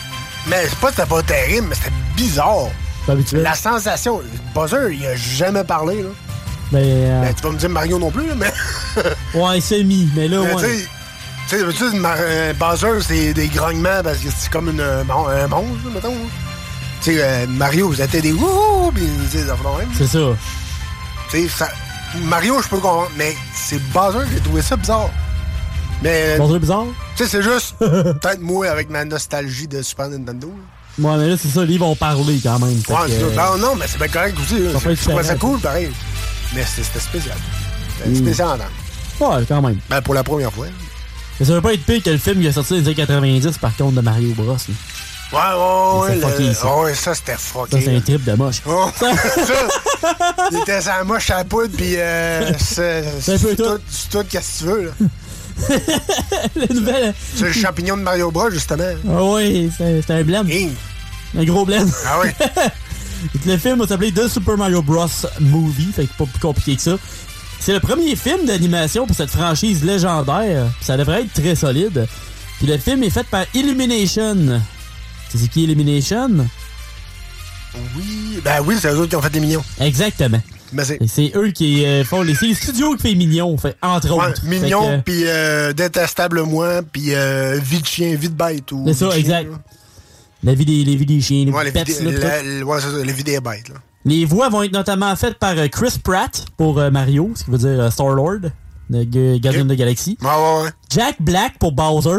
Mais c'est pas que c'était pas terrible, mais c'était bizarre. Pas habituel. La sensation. Bowser, il a jamais parlé, là. Ben, euh, Ben, tu vas me dire Mario non plus, là, mais. ouais, semi, mais là, Mais ouais. Tu sais, tu sais, d'habitude, euh, c'est des grognements parce que c'est comme une, euh, un monstre, mettons. là. Tu sais, euh, Mario, vous êtes des wouhou, pis tu sais, de même. C'est ça. Tu sais, ça. Mario, je peux comprendre, mais c'est Bowser, j'ai trouvé ça bizarre. Mais. Bowser bizarre? Tu sais, c'est juste. Peut-être moi avec ma nostalgie de Super Nintendo. là. Ouais, mais là, c'est ça, ils vont parler quand même. Fait Ouais, c'est ça. euh, Ben, non, mais c'est bien correct aussi. Ça être Je trouvais ça cool, pareil. Mais c'était spécial. C'était Mm. spécial en temps. Ouais, quand même. Ben, pour la première fois. Mais ça veut pas être pire que le film qui est sorti dans les années 90, par contre, de Mario Bros. là. Ouais, ouais, ouais. Fucké, le- ça. Ouais, ça, c'était fucké. Ça, c'est un trip de moche. Oh, ça, il était sans moche à la poudre, pis euh, c'est tout. tout, c'est tout qu'est-ce que tu veux, là. La nouvelle. C'est le champignon de Mario Bros, justement. Ah oui, c'est c'est un blême. Un gros blême. Ah oui. le film va s'appeler The Super Mario Bros. Movie, fait que pas plus compliqué que ça. C'est le premier film d'animation pour cette franchise légendaire. Ça devrait être très solide. Puis le film est fait par Illumination. Tu sais qui Illumination? Oui, ben oui, c'est eux autres qui ont fait des mignons. Exactement. Mais c'est. C'est eux qui euh, font les, c'est les studios qui font Mignon, fait, entre Ouais, autres. mignon, puis euh, détestable moi, puis euh, vie de chien, vie de bête. C'est vie ça, chien, exact. là. La vie des, les vies des chiens, les Ouais, pets, là, la- la- ouais, c'est ça, les vidéos bêtes, là. Les voix vont être notamment faites par euh, Chris Pratt pour euh, Mario, ce qui veut dire euh, Star-Lord, de Gu- Guardian the Galaxy. Ouais, ouais, ouais. Jack Black pour Bowser.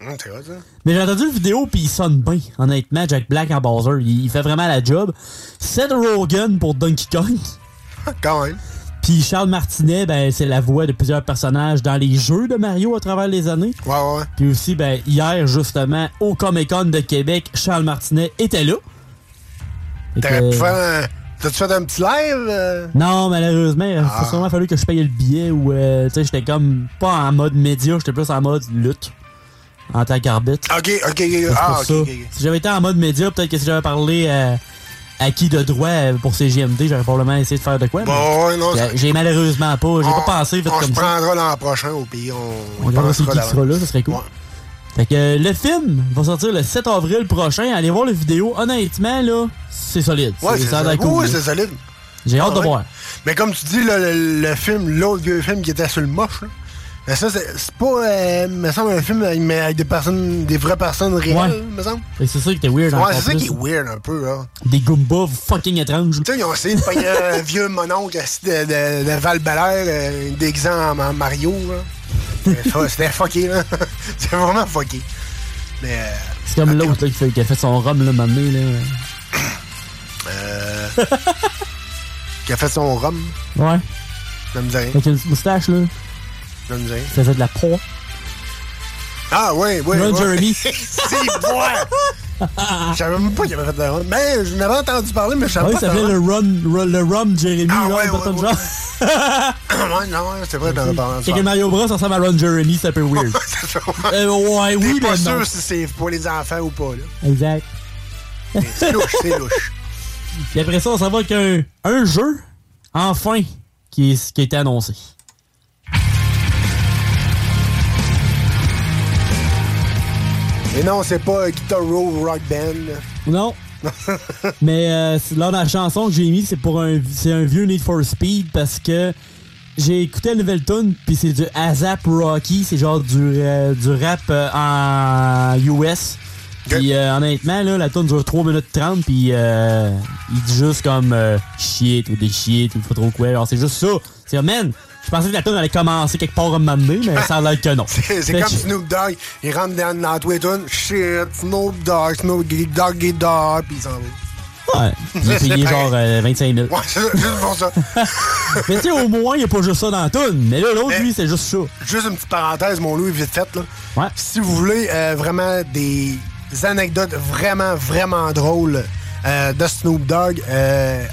Hum, vrai, ça. Mais j'ai entendu la vidéo puis il sonne bien, honnêtement, Jack Black en Bowser. Il, il fait vraiment la job. Seth Rogen pour Donkey Kong. Quand même. Puis Charles Martinet, ben, c'est la voix de plusieurs personnages dans les jeux de Mario à travers les années. Ouais, ouais. Puis aussi, ben, hier, justement, au Comic Con de Québec, Charles Martinet était là. Fait T'aurais que- pu faire un. T'as-tu fait un petit live? euh? Non, malheureusement, il Ah. a sûrement fallu que je paye le billet ou, euh, tu sais, j'étais comme pas en mode média, j'étais plus en mode lutte. En tant qu'arbitre. Ok, ok, Ah. Si j'avais été en mode média, peut-être que si j'avais parlé euh, à qui de droit euh, pour CGMD, j'aurais probablement essayé de faire de quoi. Bon, non, j'ai- malheureusement pas. J'ai pas pensé fait On se comme prendra l'an prochain au pays. On, On c'est qui sera là, ça serait cool. Fait que euh, le film va sortir le 7 avril prochain. Allez voir la vidéo. Honnêtement, là, c'est solide. Ouais, c'est cool, Oui, là. c'est solide. J'ai hâte Ah, de ouais. voir. Mais comme tu dis, le, le- le film, l'autre vieux film qui était sur le moche, là, mais ça, c'est pas, euh, me semble, un film avec, mais avec des personnes, des vraies personnes réelles, Ouais. me semble. C'est ça qui était weird Ouais, c'est ça qui est weird un peu, là. Des Goombas fucking étranges. Tu sais, ils ont essayé de pogner un vieux mononcle assis de, de, de val euh, déguisé en, en Mario, là. C'était fu- C'était fucké, là. C'était vraiment fucké. Mais, euh, C'est comme l'autre là, qui, fait- qui a fait son rhum là, m'amener là. euh, qui a fait son rhum, Ouais. ça me. Avec une moustache là. Ça me. Ça faisait de la proie. Ah, oui, oui. Ron ouais. Jeremy. C'est bon! Je savais même pas qu'il avait fait de rhum. Mais je n'avais entendu parler, mais je savais Ouais, pas il s'appelait le Rum, Ru- le Rum Jeremy, Ah, là, ouais, ouais, ouais. genre. ouais, non, c'est vrai, j'en avais parlé. C'est que Mario Bros, ça ressemble à Ron Jeremy, c'est un peu weird. Euh, ouais, oui, pas mais sûr non. si c'est pour les enfants ou pas, là. Exact. C'est louche, c'est louche. Puis après ça, on s'en va avec un, un jeu, enfin, qui, est, qui a été annoncé. Et non, c'est pas Guitar Row Rock Band. Non. Mais euh, là, la chanson que j'ai mis, c'est pour un, c'est un vieux Need for Speed parce que j'ai écouté la nouvelle tune puis c'est du ASAP Rocky, c'est genre du, euh, du rap euh, en US. Puis euh, honnêtement, là, la tune dure 3 minutes 30 puis euh, il dit juste comme euh, shit ou des shit ou pas trop quoi. Alors c'est juste ça. C'est man, je pensais que la tune allait commencer quelque part à un moment donné, mais ça a l'air que non. C'est comme Snoop Dogg, il rentre dans, dans tous les tunes, shit, Snoop Dogg, Snoop Doggy Dogg, puis il s'en va. Ouais, C'est payé genre euh, 25 000. Ouais, c'est juste pour ça. Mais tu sais, au moins, il n'y a pas juste ça dans la toune. Mais là, l'autre, lui, c'est juste ça. Juste une petite parenthèse, mon Louis, vite fait. Là. Si vous voulez euh, vraiment des anecdotes vraiment, vraiment drôles euh, de Snoop Dogg, euh,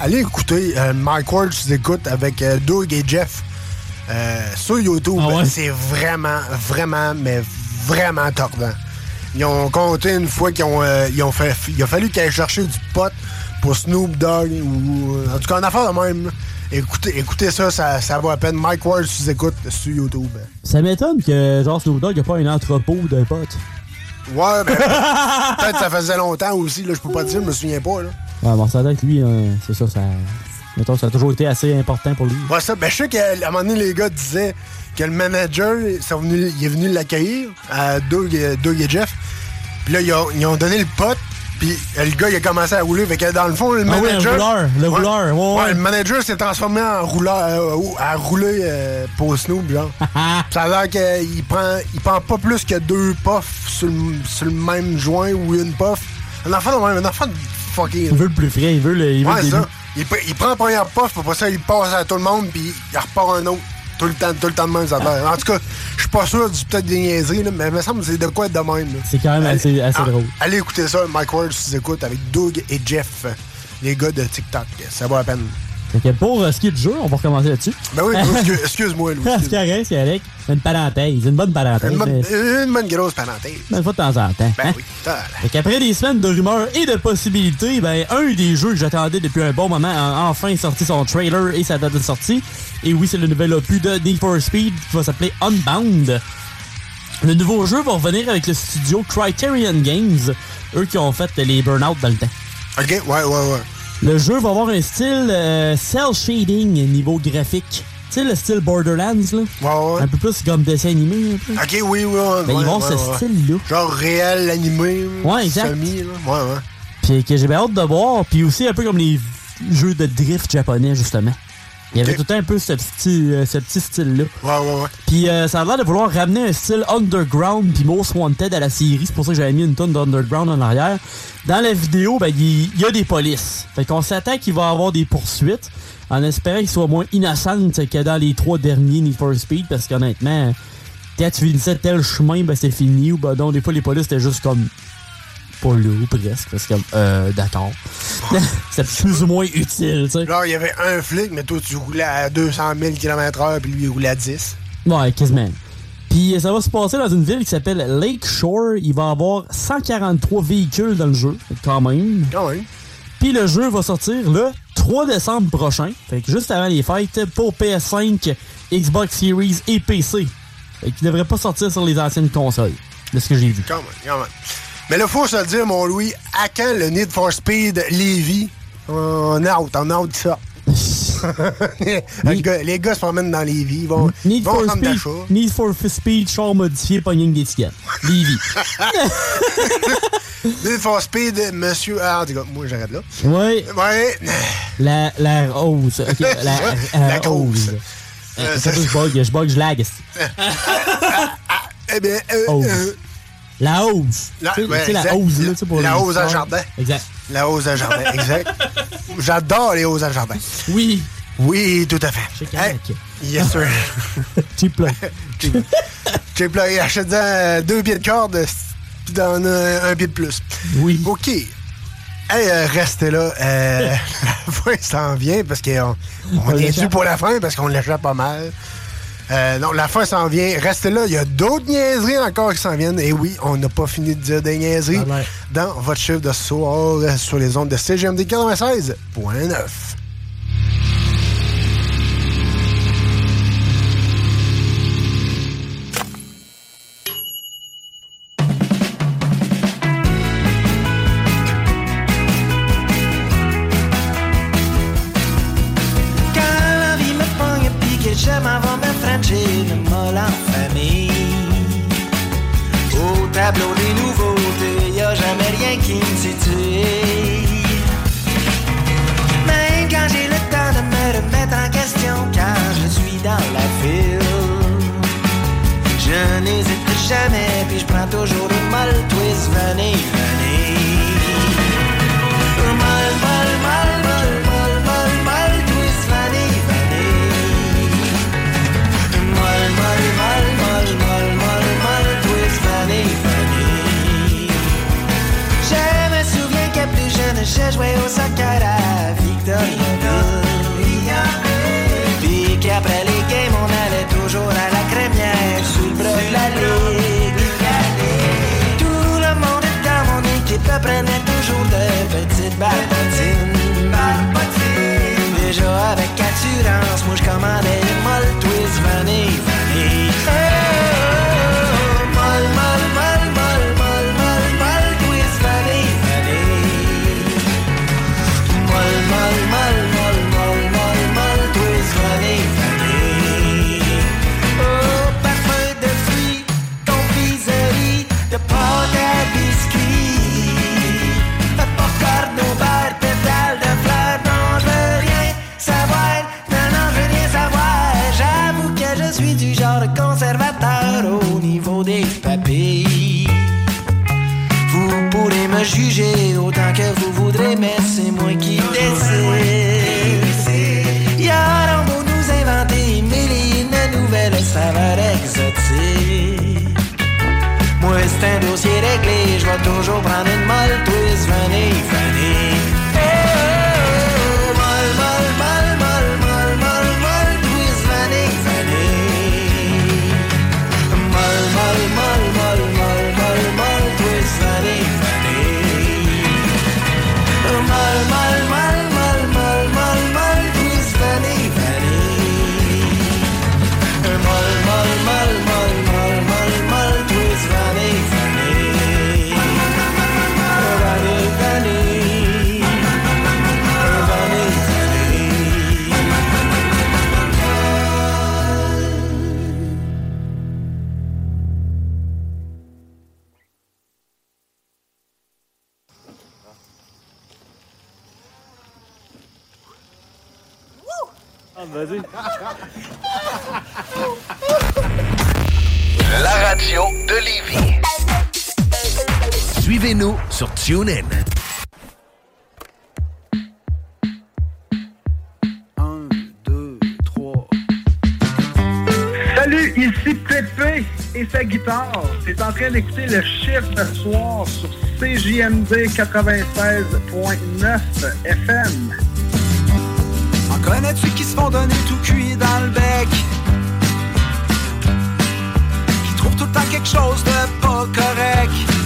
allez écouter euh, Mike Ward, je vous écoute avec euh, Doug et Jeff euh, sur YouTube. Ah C'est vraiment, vraiment, mais vraiment tordant. Ils ont compté une fois qu'ils ont, euh, ils ont fait. Il a fallu qu'ils aillent chercher du pot pour Snoop Dogg ou. En tout cas, une affaire de même. Écoutez, écoutez ça, ça, ça vaut à peine. Mike Ward, je vous écoute sur YouTube. Ça m'étonne que, genre, Snoop Dogg n'a pas un entrepôt de potes. Ouais, ben, peut-être ça faisait longtemps aussi, là, je peux pas te dire, je me souviens pas, là. Ouais, bon, ça doit être lui, hein, c'est ça, ça. Mettons, ça a toujours été assez important pour lui. Ouais, ça, ben, je sais qu'à un moment donné, les gars disaient que le manager, ils sont venus- il est venu l'accueillir, à Doug, et- Doug et Jeff. Puis là, ils ont, ils ont donné le pot, puis le gars, il a commencé à rouler. Fait que dans le fond, le Ah ouais, manager. un rouleur, le rouleur, ouais, ouais. le manager s'est transformé en rouleur, euh, à rouler euh, pour Snoop, genre. ça a l'air qu'il prend, il prend pas plus que deux puffs sur le, sur le même joint ou une puff. Un enfant un enfant Il veut le plus frais, il veut le, il veut Ouais, le ça. Il, pr- il prend la première puff, puis après ça, il passe à tout le monde, puis il repart un autre. Tout le temps, tout le temps de même, ça. En tout cas, je suis pas sûr du peut-être des niaiseries, là, mais il me semble que c'est de quoi être de même. C'est quand même assez, assez Ah, drôle. Allez écouter ça, Mike Ward, si vous écoutez, avec Doug et Jeff, les gars de TikTok. Ça vaut la peine. Fait que pour euh, ce qui est du jeu, on va recommencer là-dessus. Ben oui, excuse- excuse-moi, Louis. c'est correct, c'est correct. Une parenthèse, une bonne parenthèse. Une bonne, mais- une bonne grosse parenthèse. mais une fois de temps en temps. Ben hein? oui, Fait qu'après des semaines de rumeurs et de possibilités, ben, un des jeux que j'attendais depuis un bon moment a enfin sorti son trailer et sa date de sortie. Et oui, c'est le nouvel opus de Need for Speed qui va s'appeler Unbound. Le nouveau jeu va revenir avec le studio Criterion Games, eux qui ont fait les Burnout dans le temps. Ok, ouais, ouais, ouais. Le jeu va avoir un style euh, cell shading niveau graphique. Tu sais, le style Borderlands, là? Ouais, ouais. Un peu plus comme dessin animé, un peu. Ok, oui, oui, ouais. Ben, ils vont ce style-là. Genre réel, animé. Ouais, exact. Semi, là. Ouais, ouais. Puis que j'ai bien hâte de voir. Puis aussi un peu comme les jeux de drift japonais, justement. Il y avait tout le temps un peu ce petit, euh, ce petit style-là. Ouais, ouais, ouais. Puis euh, ça a l'air de vouloir ramener un style underground puis Most Wanted à la série. C'est pour ça que j'avais mis une tonne d'underground en arrière. Dans la vidéo, ben, il y, a des polices. Fait qu'on s'attend qu'il va y avoir des poursuites en espérant qu'ils soient moins innocentes que dans les trois derniers Need for Speed parce qu'honnêtement, quand tu finissais tel chemin, ben c'est fini. Ou ben non, des fois les polices étaient juste comme pas là ou presque. Parce que, euh, d'accord. c'est plus ou moins utile, tu sais. Genre, il y avait un flic, mais toi, tu roulais à 200 000 km/h, puis lui, il roulait à 10. Ouais, quasiment. Puis euh, ça va se passer dans une ville qui s'appelle Lake Shore. Il va y avoir 143 véhicules dans le jeu, quand même. Quand même. Puis le jeu va sortir le 3 décembre prochain, fait que juste avant les fêtes, pour PS5, Xbox Series et PC. Fait qu'il devrait pas sortir sur les anciennes consoles, de ce que j'ai vu. Quand même, quand même. Mais là, faut se le dire, mon Louis, à quand le Need for Speed Levy? On out, on out ça. les, gars, les gars se promènent dans Lévis, ils vont, Need vont for, speed. Need for Speed, char modifié, pogning des tickets. Levy. Need for Speed, monsieur... Ah, en tout cas, moi, j'arrête là. ouais, Ouais. la, la rose. Ok, la, la, La rose. Euh, Euh, ça, je bug, je bug, je lag. Eh bien, euh, euh, La hausse. La- Tu sais, ouais, tu sais, la exact. hausse, là, tu sais, pour La hausse à jardin. Exact. La hausse à jardin, exact. J'adore les hausses à jardin. Oui. Oui, tout à fait. Hey, yes, sir. Cheap plug. Cheap plug. Achète-en euh, deux pieds de corde, puis dans un, un pied de plus. Oui. OK. Hey, euh, restez là. Euh, la fin s'en vient parce qu'on on On est dû pour la fin parce qu'on l'échappe pas mal. Euh, non, la fin s'en vient. Restez là. Il y a d'autres niaiseries encore qui s'en viennent. Et oui, on n'a pas fini de dire des niaiseries Ah ouais. dans votre chiffre de soir sur les ondes de CGMD 96.9. Suivez-nous sur TuneIn. Salut, ici Pépé et sa guitare. T'es en train d'écouter le chiffre de soir sur CJMD 96.9 FM. En connais-tu qui se font donner tout cuit dans le bec? Qui trouvent tout le temps quelque chose de pas correct?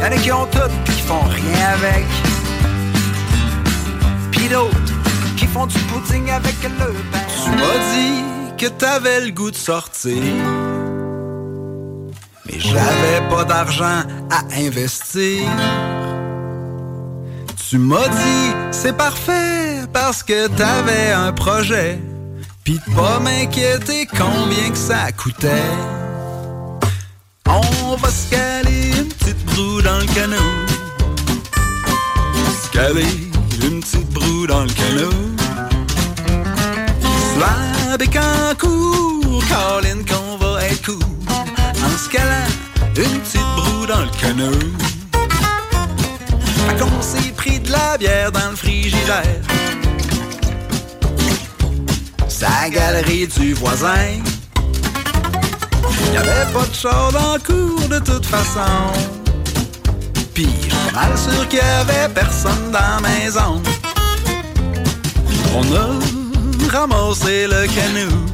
Y'en a qui ont tout pis qui font rien avec. Pis d'autres qui font du pudding avec le pain. Tu m'as dit que t'avais le goût de sortir. Mais j'avais pas d'argent à investir. Tu m'as dit c'est parfait parce que t'avais un projet. Pis de pas m'inquiéter combien que ça coûtait. On va se caler petite broue dans le canot. Caler une petite broue dans le canot. Slab et Cancourt, Colin qu'on va être cool. En se calant une petite broue dans le canot. Fait qu'on s'est pris de la bière dans le frigidaire. Sa galerie du voisin. Y'avait pas de char le cours de toute façon. Pis j'étais mal sûr qu'il y avait personne dans la maison. On a ramassé le canot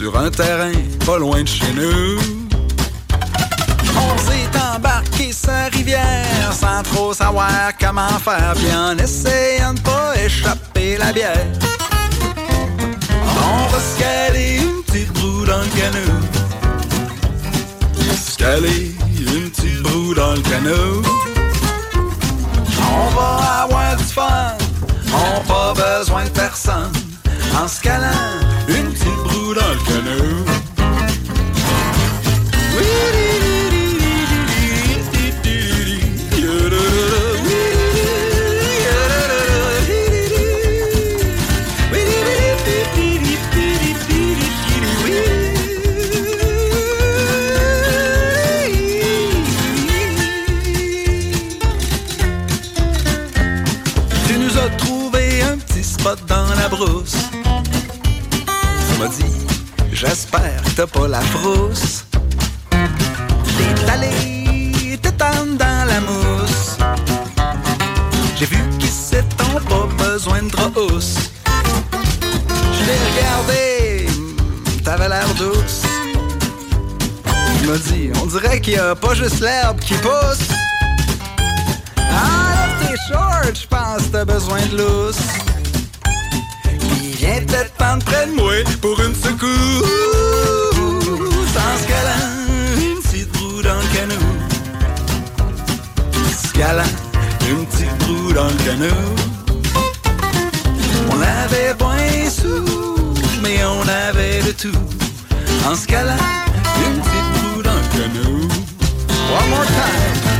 sur un terrain pas loin de chez nous. On s'est embarqué sa rivière sans trop savoir comment faire, puis en essayant de pas échapper la bière. On va se caler dans le canot. Une petite broue dans le canot. On va avoir du fun, on pas besoin de personne. En se calant une petite broue dans le canot. J'espère que t'as pas la frousse. T'es allé t'étendre dans la mousse. J'ai vu qu'ici t'ont pas besoin de trousse. Je l'ai regardé, t'avais l'air douce. Il m'a dit, on dirait qu'il y a pas juste l'herbe qui pousse. Ah, là, tes shorts, je pense t'as besoin de lousse. Il vient près de moi pour une secousse. Canot. On avait point sous, mais on avait de tout. En ce cas-là, une petite roue dans le canot. One more time.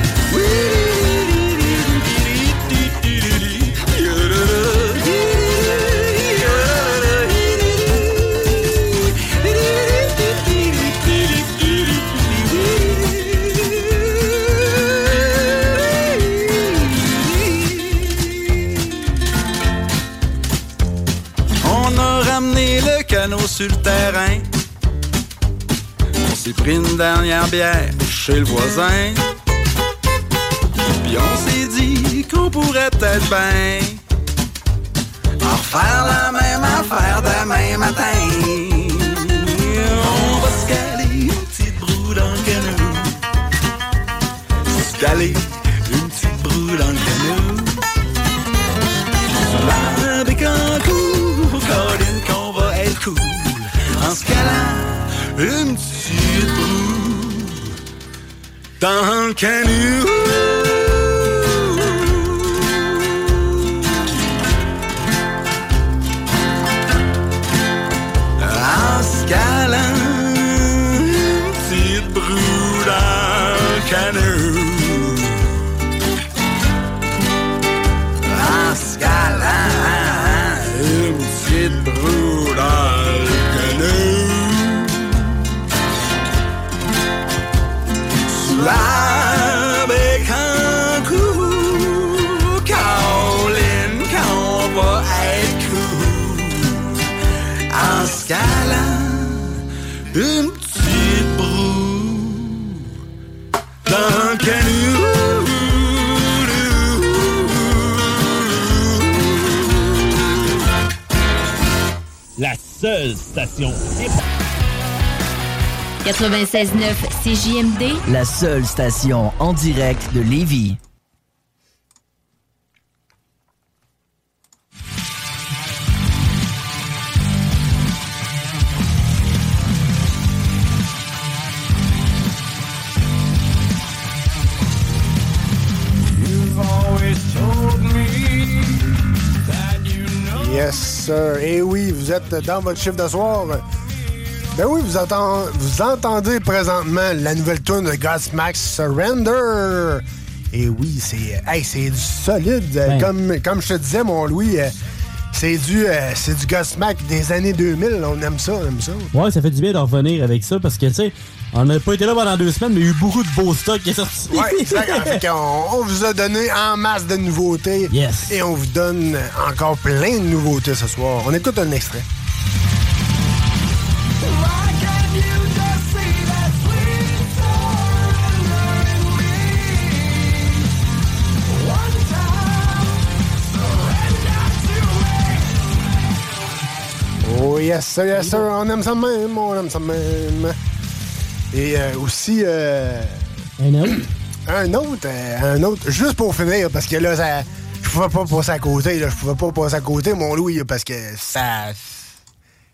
Terrain. On s'est pris une dernière bière chez le voisin. Puis on s'est dit qu'on pourrait peut-être bien en refaire la même affaire demain matin. Dans le canot. 96.9 CJMD, La seule station en direct de Lévis. You've always told me that you know Yes, sir. Et oui, vous êtes dans votre chiffre de soir. Ben oui, vous, entend- vous entendez présentement la nouvelle tune de Godsmack Surrender. Et oui, c'est hey, c'est du solide. Ben. Comme, comme je te disais, mon Louis, euh, c'est du, euh, c'est du Godsmack des années 2000. On aime ça, on aime ça. Ouais, ça fait du bien de revenir avec ça parce que, tu sais, on n'a pas été là pendant deux semaines, mais il y a eu beaucoup de beaux stocks qui est sorti. Ouais, exact. Qu'on- on vous a donné en masse de nouveautés. Yes. Et on vous donne encore plein de nouveautés ce soir. On écoute un extrait. Yes sir, yes sir, on aime ça même, on aime ça même. Et euh, aussi... euh, un autre? Un autre, euh, un autre, juste pour finir, parce que là, ça, je pouvais pas passer à côté, là, je pouvais pas passer à côté, mon Louis, parce que ça...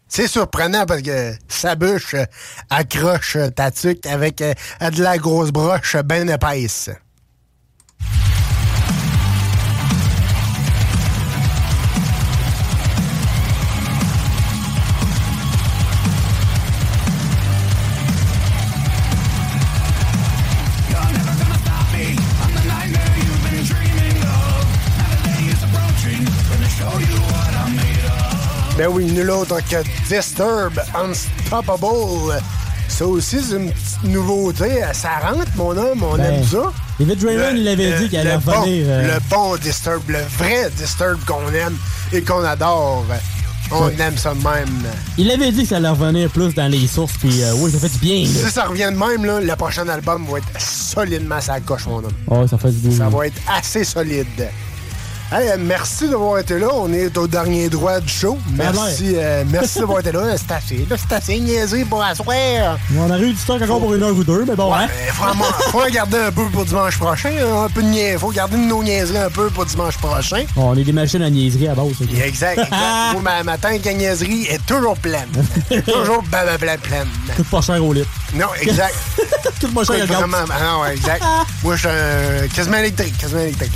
C'est surprenant parce que sa bûche euh, accroche euh, ta tuque avec de la grosse broche bien épaisse. Ben oui, nul autre que Disturb Unstoppable. Ça aussi, c'est une petite nouveauté. Ça rentre, mon homme, on Ben, aime ça. David Draymond, Le- il avait le- dit qu'il allait bon- revenir. euh, Le bon Disturb, le vrai Disturb qu'on aime et qu'on adore. On Ouais. aime ça de même. Il avait dit que ça allait revenir plus dans les sources, puis euh, oui, ça fait du bien. là. Si ça revient de même, là, le prochain album va être solidement sa coche, mon homme. Ouais, ça fait du bien. Ça va être assez solide. Hey, euh, merci d'avoir été là. On est au dernier droit du show. Merci, euh, merci d'avoir été là. C'est assez, là, c'est assez niaisé pour asseoir. On a eu du stock encore pour une heure ou deux, mais bon, hein? Euh, Vraiment, faut garder un peu pour dimanche prochain. hein, Un peu de niaiserie. Faut garder nos niaiseries un peu pour dimanche prochain. Bon, on est des machines à niaiserie à base. ok. Exact, exact. Moi, ma, ma à niaiserie est toujours pleine. toujours ben, ben, pleine. Coûte pas cher au lit. Non, exact. Coûte pas cher vraiment- ah non, ouais, exact. Moi, je suis un quasiment électrique, quasiment électrique.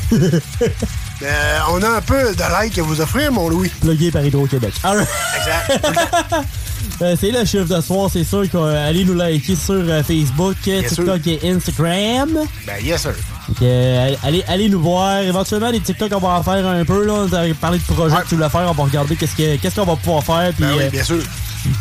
Euh, on a un peu de like à vous offrir, mon Louis. Plugué par Hydro-Québec. Alright. Exact. Euh, c'est le chiffre de soir, c'est sûr qu'allez nous liker sur euh, Facebook, TikTok et Instagram. Ben, yes, sir. Donc, euh, allez, allez nous voir. Éventuellement, les TikTok, on va en faire un peu. Là. On va parler de projets que tu voulais faire. On va regarder qu'est-ce que- qu'est-ce qu'on va pouvoir faire. Ben oui, euh, bien sûr.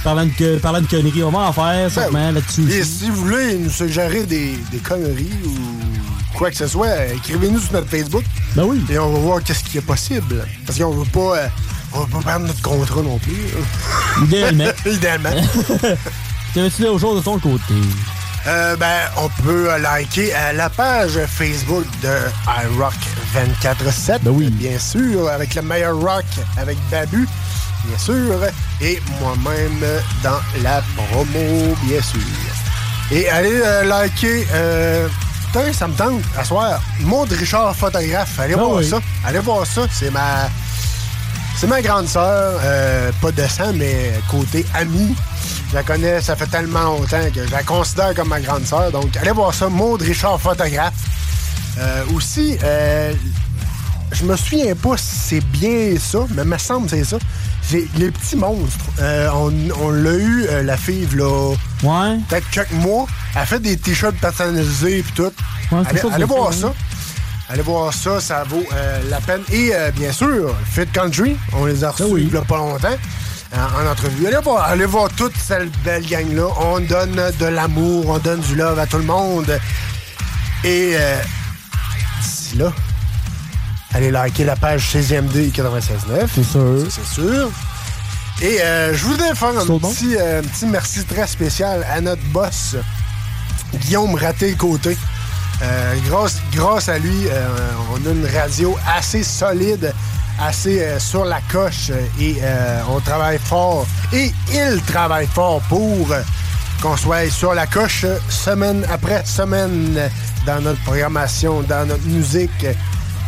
Parlant de, parlant de conneries, on va en faire sûrement là-dessus. Et si vous voulez nous suggérer des, des conneries ou quoi que ce soit, écrivez-nous sur notre Facebook. Ben oui. Et on va voir qu'est-ce qui est possible. Parce qu'on veut pas, euh, on veut pas perdre notre contrat non plus. Idéalement. Idéalement. T'avais-tu d'autres choses de ton côté? Euh, ben, on peut euh, liker euh, la page Facebook de iRock 24-7. Ben oui. Bien sûr, avec le meilleur rock, avec Babu, bien sûr. Et moi-même dans la promo, bien sûr. Et allez euh, liker. Euh, putain, ça me tente. À soir, Maud Richard photographe. Allez Ben voir oui. ça. Allez voir ça. C'est ma. C'est ma grande sœur, euh, pas de sang, mais côté amie. Je la connais, ça fait tellement longtemps que je la considère comme ma grande sœur. Donc, allez voir ça, Maud Richard photographe. Aussi, je me souviens pas si c'est bien ça, mais me semble que c'est ça. Les petits monstres. Euh, on on l'a eu, euh, la fille, là. Ouais. Peut-être quelques mois. Elle fait des t-shirts personnalisés et tout. Ouais, allez ça, allez voir ça, ça. oui. Allez voir ça, ça vaut euh, la peine. Et bien sûr, Fit Country, on les a reçus il y a pas longtemps en entrevue. Allez voir, allez voir toute cette belle gang-là. On donne de l'amour, on donne du love à tout le monde. Et euh, d'ici là, allez liker la page 16e 96.9. C'est sûr. C'est sûr. Et euh, je voudrais faire un petit, euh, un petit merci très spécial à notre boss, Guillaume Raté-Côté. Euh, grâce, grâce à lui, on a une radio assez solide, assez sur la coche et on travaille fort. Et il travaille fort pour qu'on soit sur la coche semaine après semaine dans notre programmation, dans notre musique.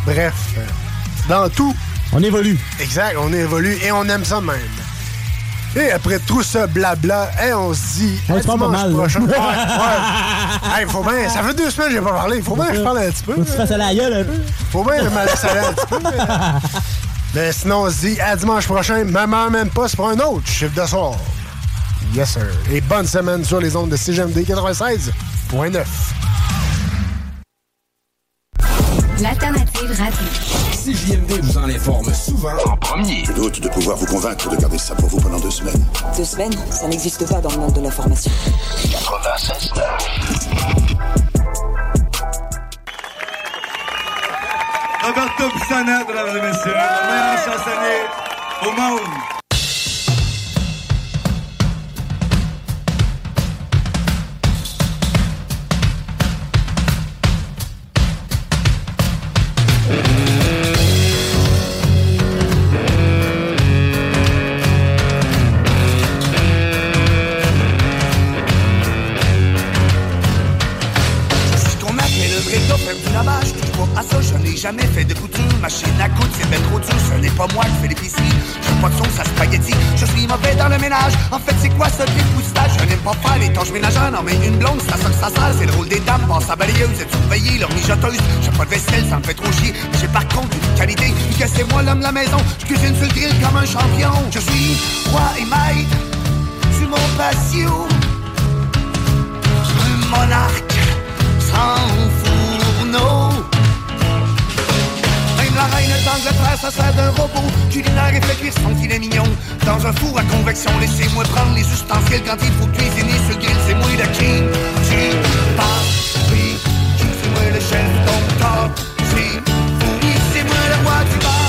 Bref, dans tout. On évolue. Exact, on évolue et on aime ça même. Et après tout ça, blabla, hey, on se dit. On hey, se pas dimanche mal, là. prochain- Ouais, ouais. Hey, faut bien. Ça fait deux semaines que j'ai pas parlé. Faut bien que je parle un petit peu. Faut que tu fasses à la gueule un peu. Faut bien que je me laisse aller un petit peu. mais- Mais sinon, on se dit à dimanche prochain, heure, même pas, c'est pour un autre chiffre de soir. Yes, sir. Et bonne semaine sur les ondes de CGMD 96.9. L'alternative radio. CJMD vous en informe souvent en premier. Je doute de pouvoir vous convaincre de garder ça pour vous pendant deux semaines. Deux semaines, ça n'existe pas dans le monde de l'information. 96.9. Roberto Pisana, mesdames et messieurs, le meilleur chansonnier au monde. Je n'aime pas faire les tâches ménagères, non mais une blonde, ça sonne ça sale, c'est le rôle des dames, passe à balayeuse, et surveiller leur mijoteuse. J'ai pas de vaisselle, ça me fait trop chier, j'ai par contre une qualité, que c'est moi l'homme la maison, je cuisine sur le grill comme un champion. Je suis roi et maître sur mon patio, un monarque sans fourneau. La reine d'Angleterre, ça sert d'un robot culinaire et fait cuire son filet mignon. Dans un four à convection, laissez-moi prendre les ustensiles quand il faut cuisiner ce grill, c'est moi le king. Tu passes, oui, c'est moi le chef, donc t'as, c'est moi le roi du bar.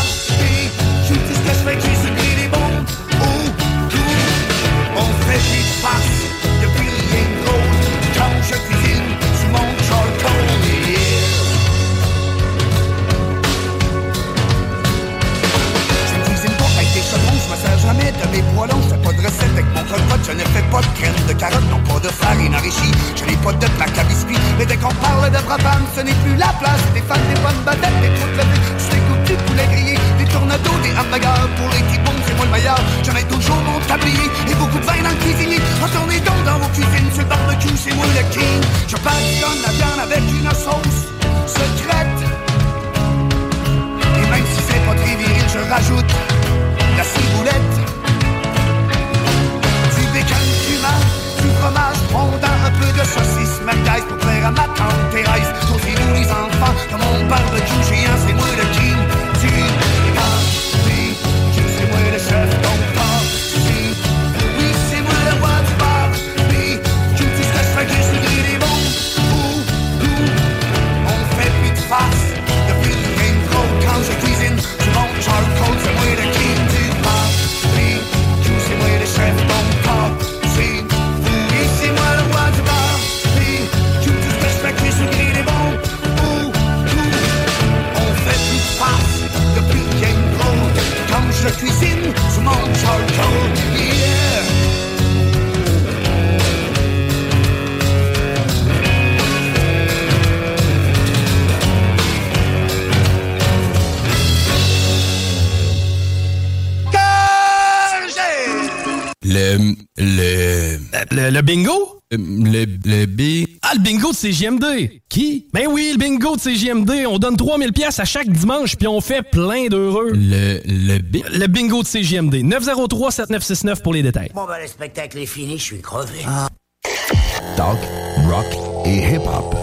Le, bingo? Le. Le B. Ah, le bingo de CGMD! Qui? Ben oui, le bingo de CGMD. On donne 3000 pièces à chaque dimanche, puis on fait plein d'heureux. Le. Le B. Le bingo de CGMD. 903-7969 pour les détails. Bon, ben, le spectacle est fini, je suis crevé. Talk, rock et hip-hop.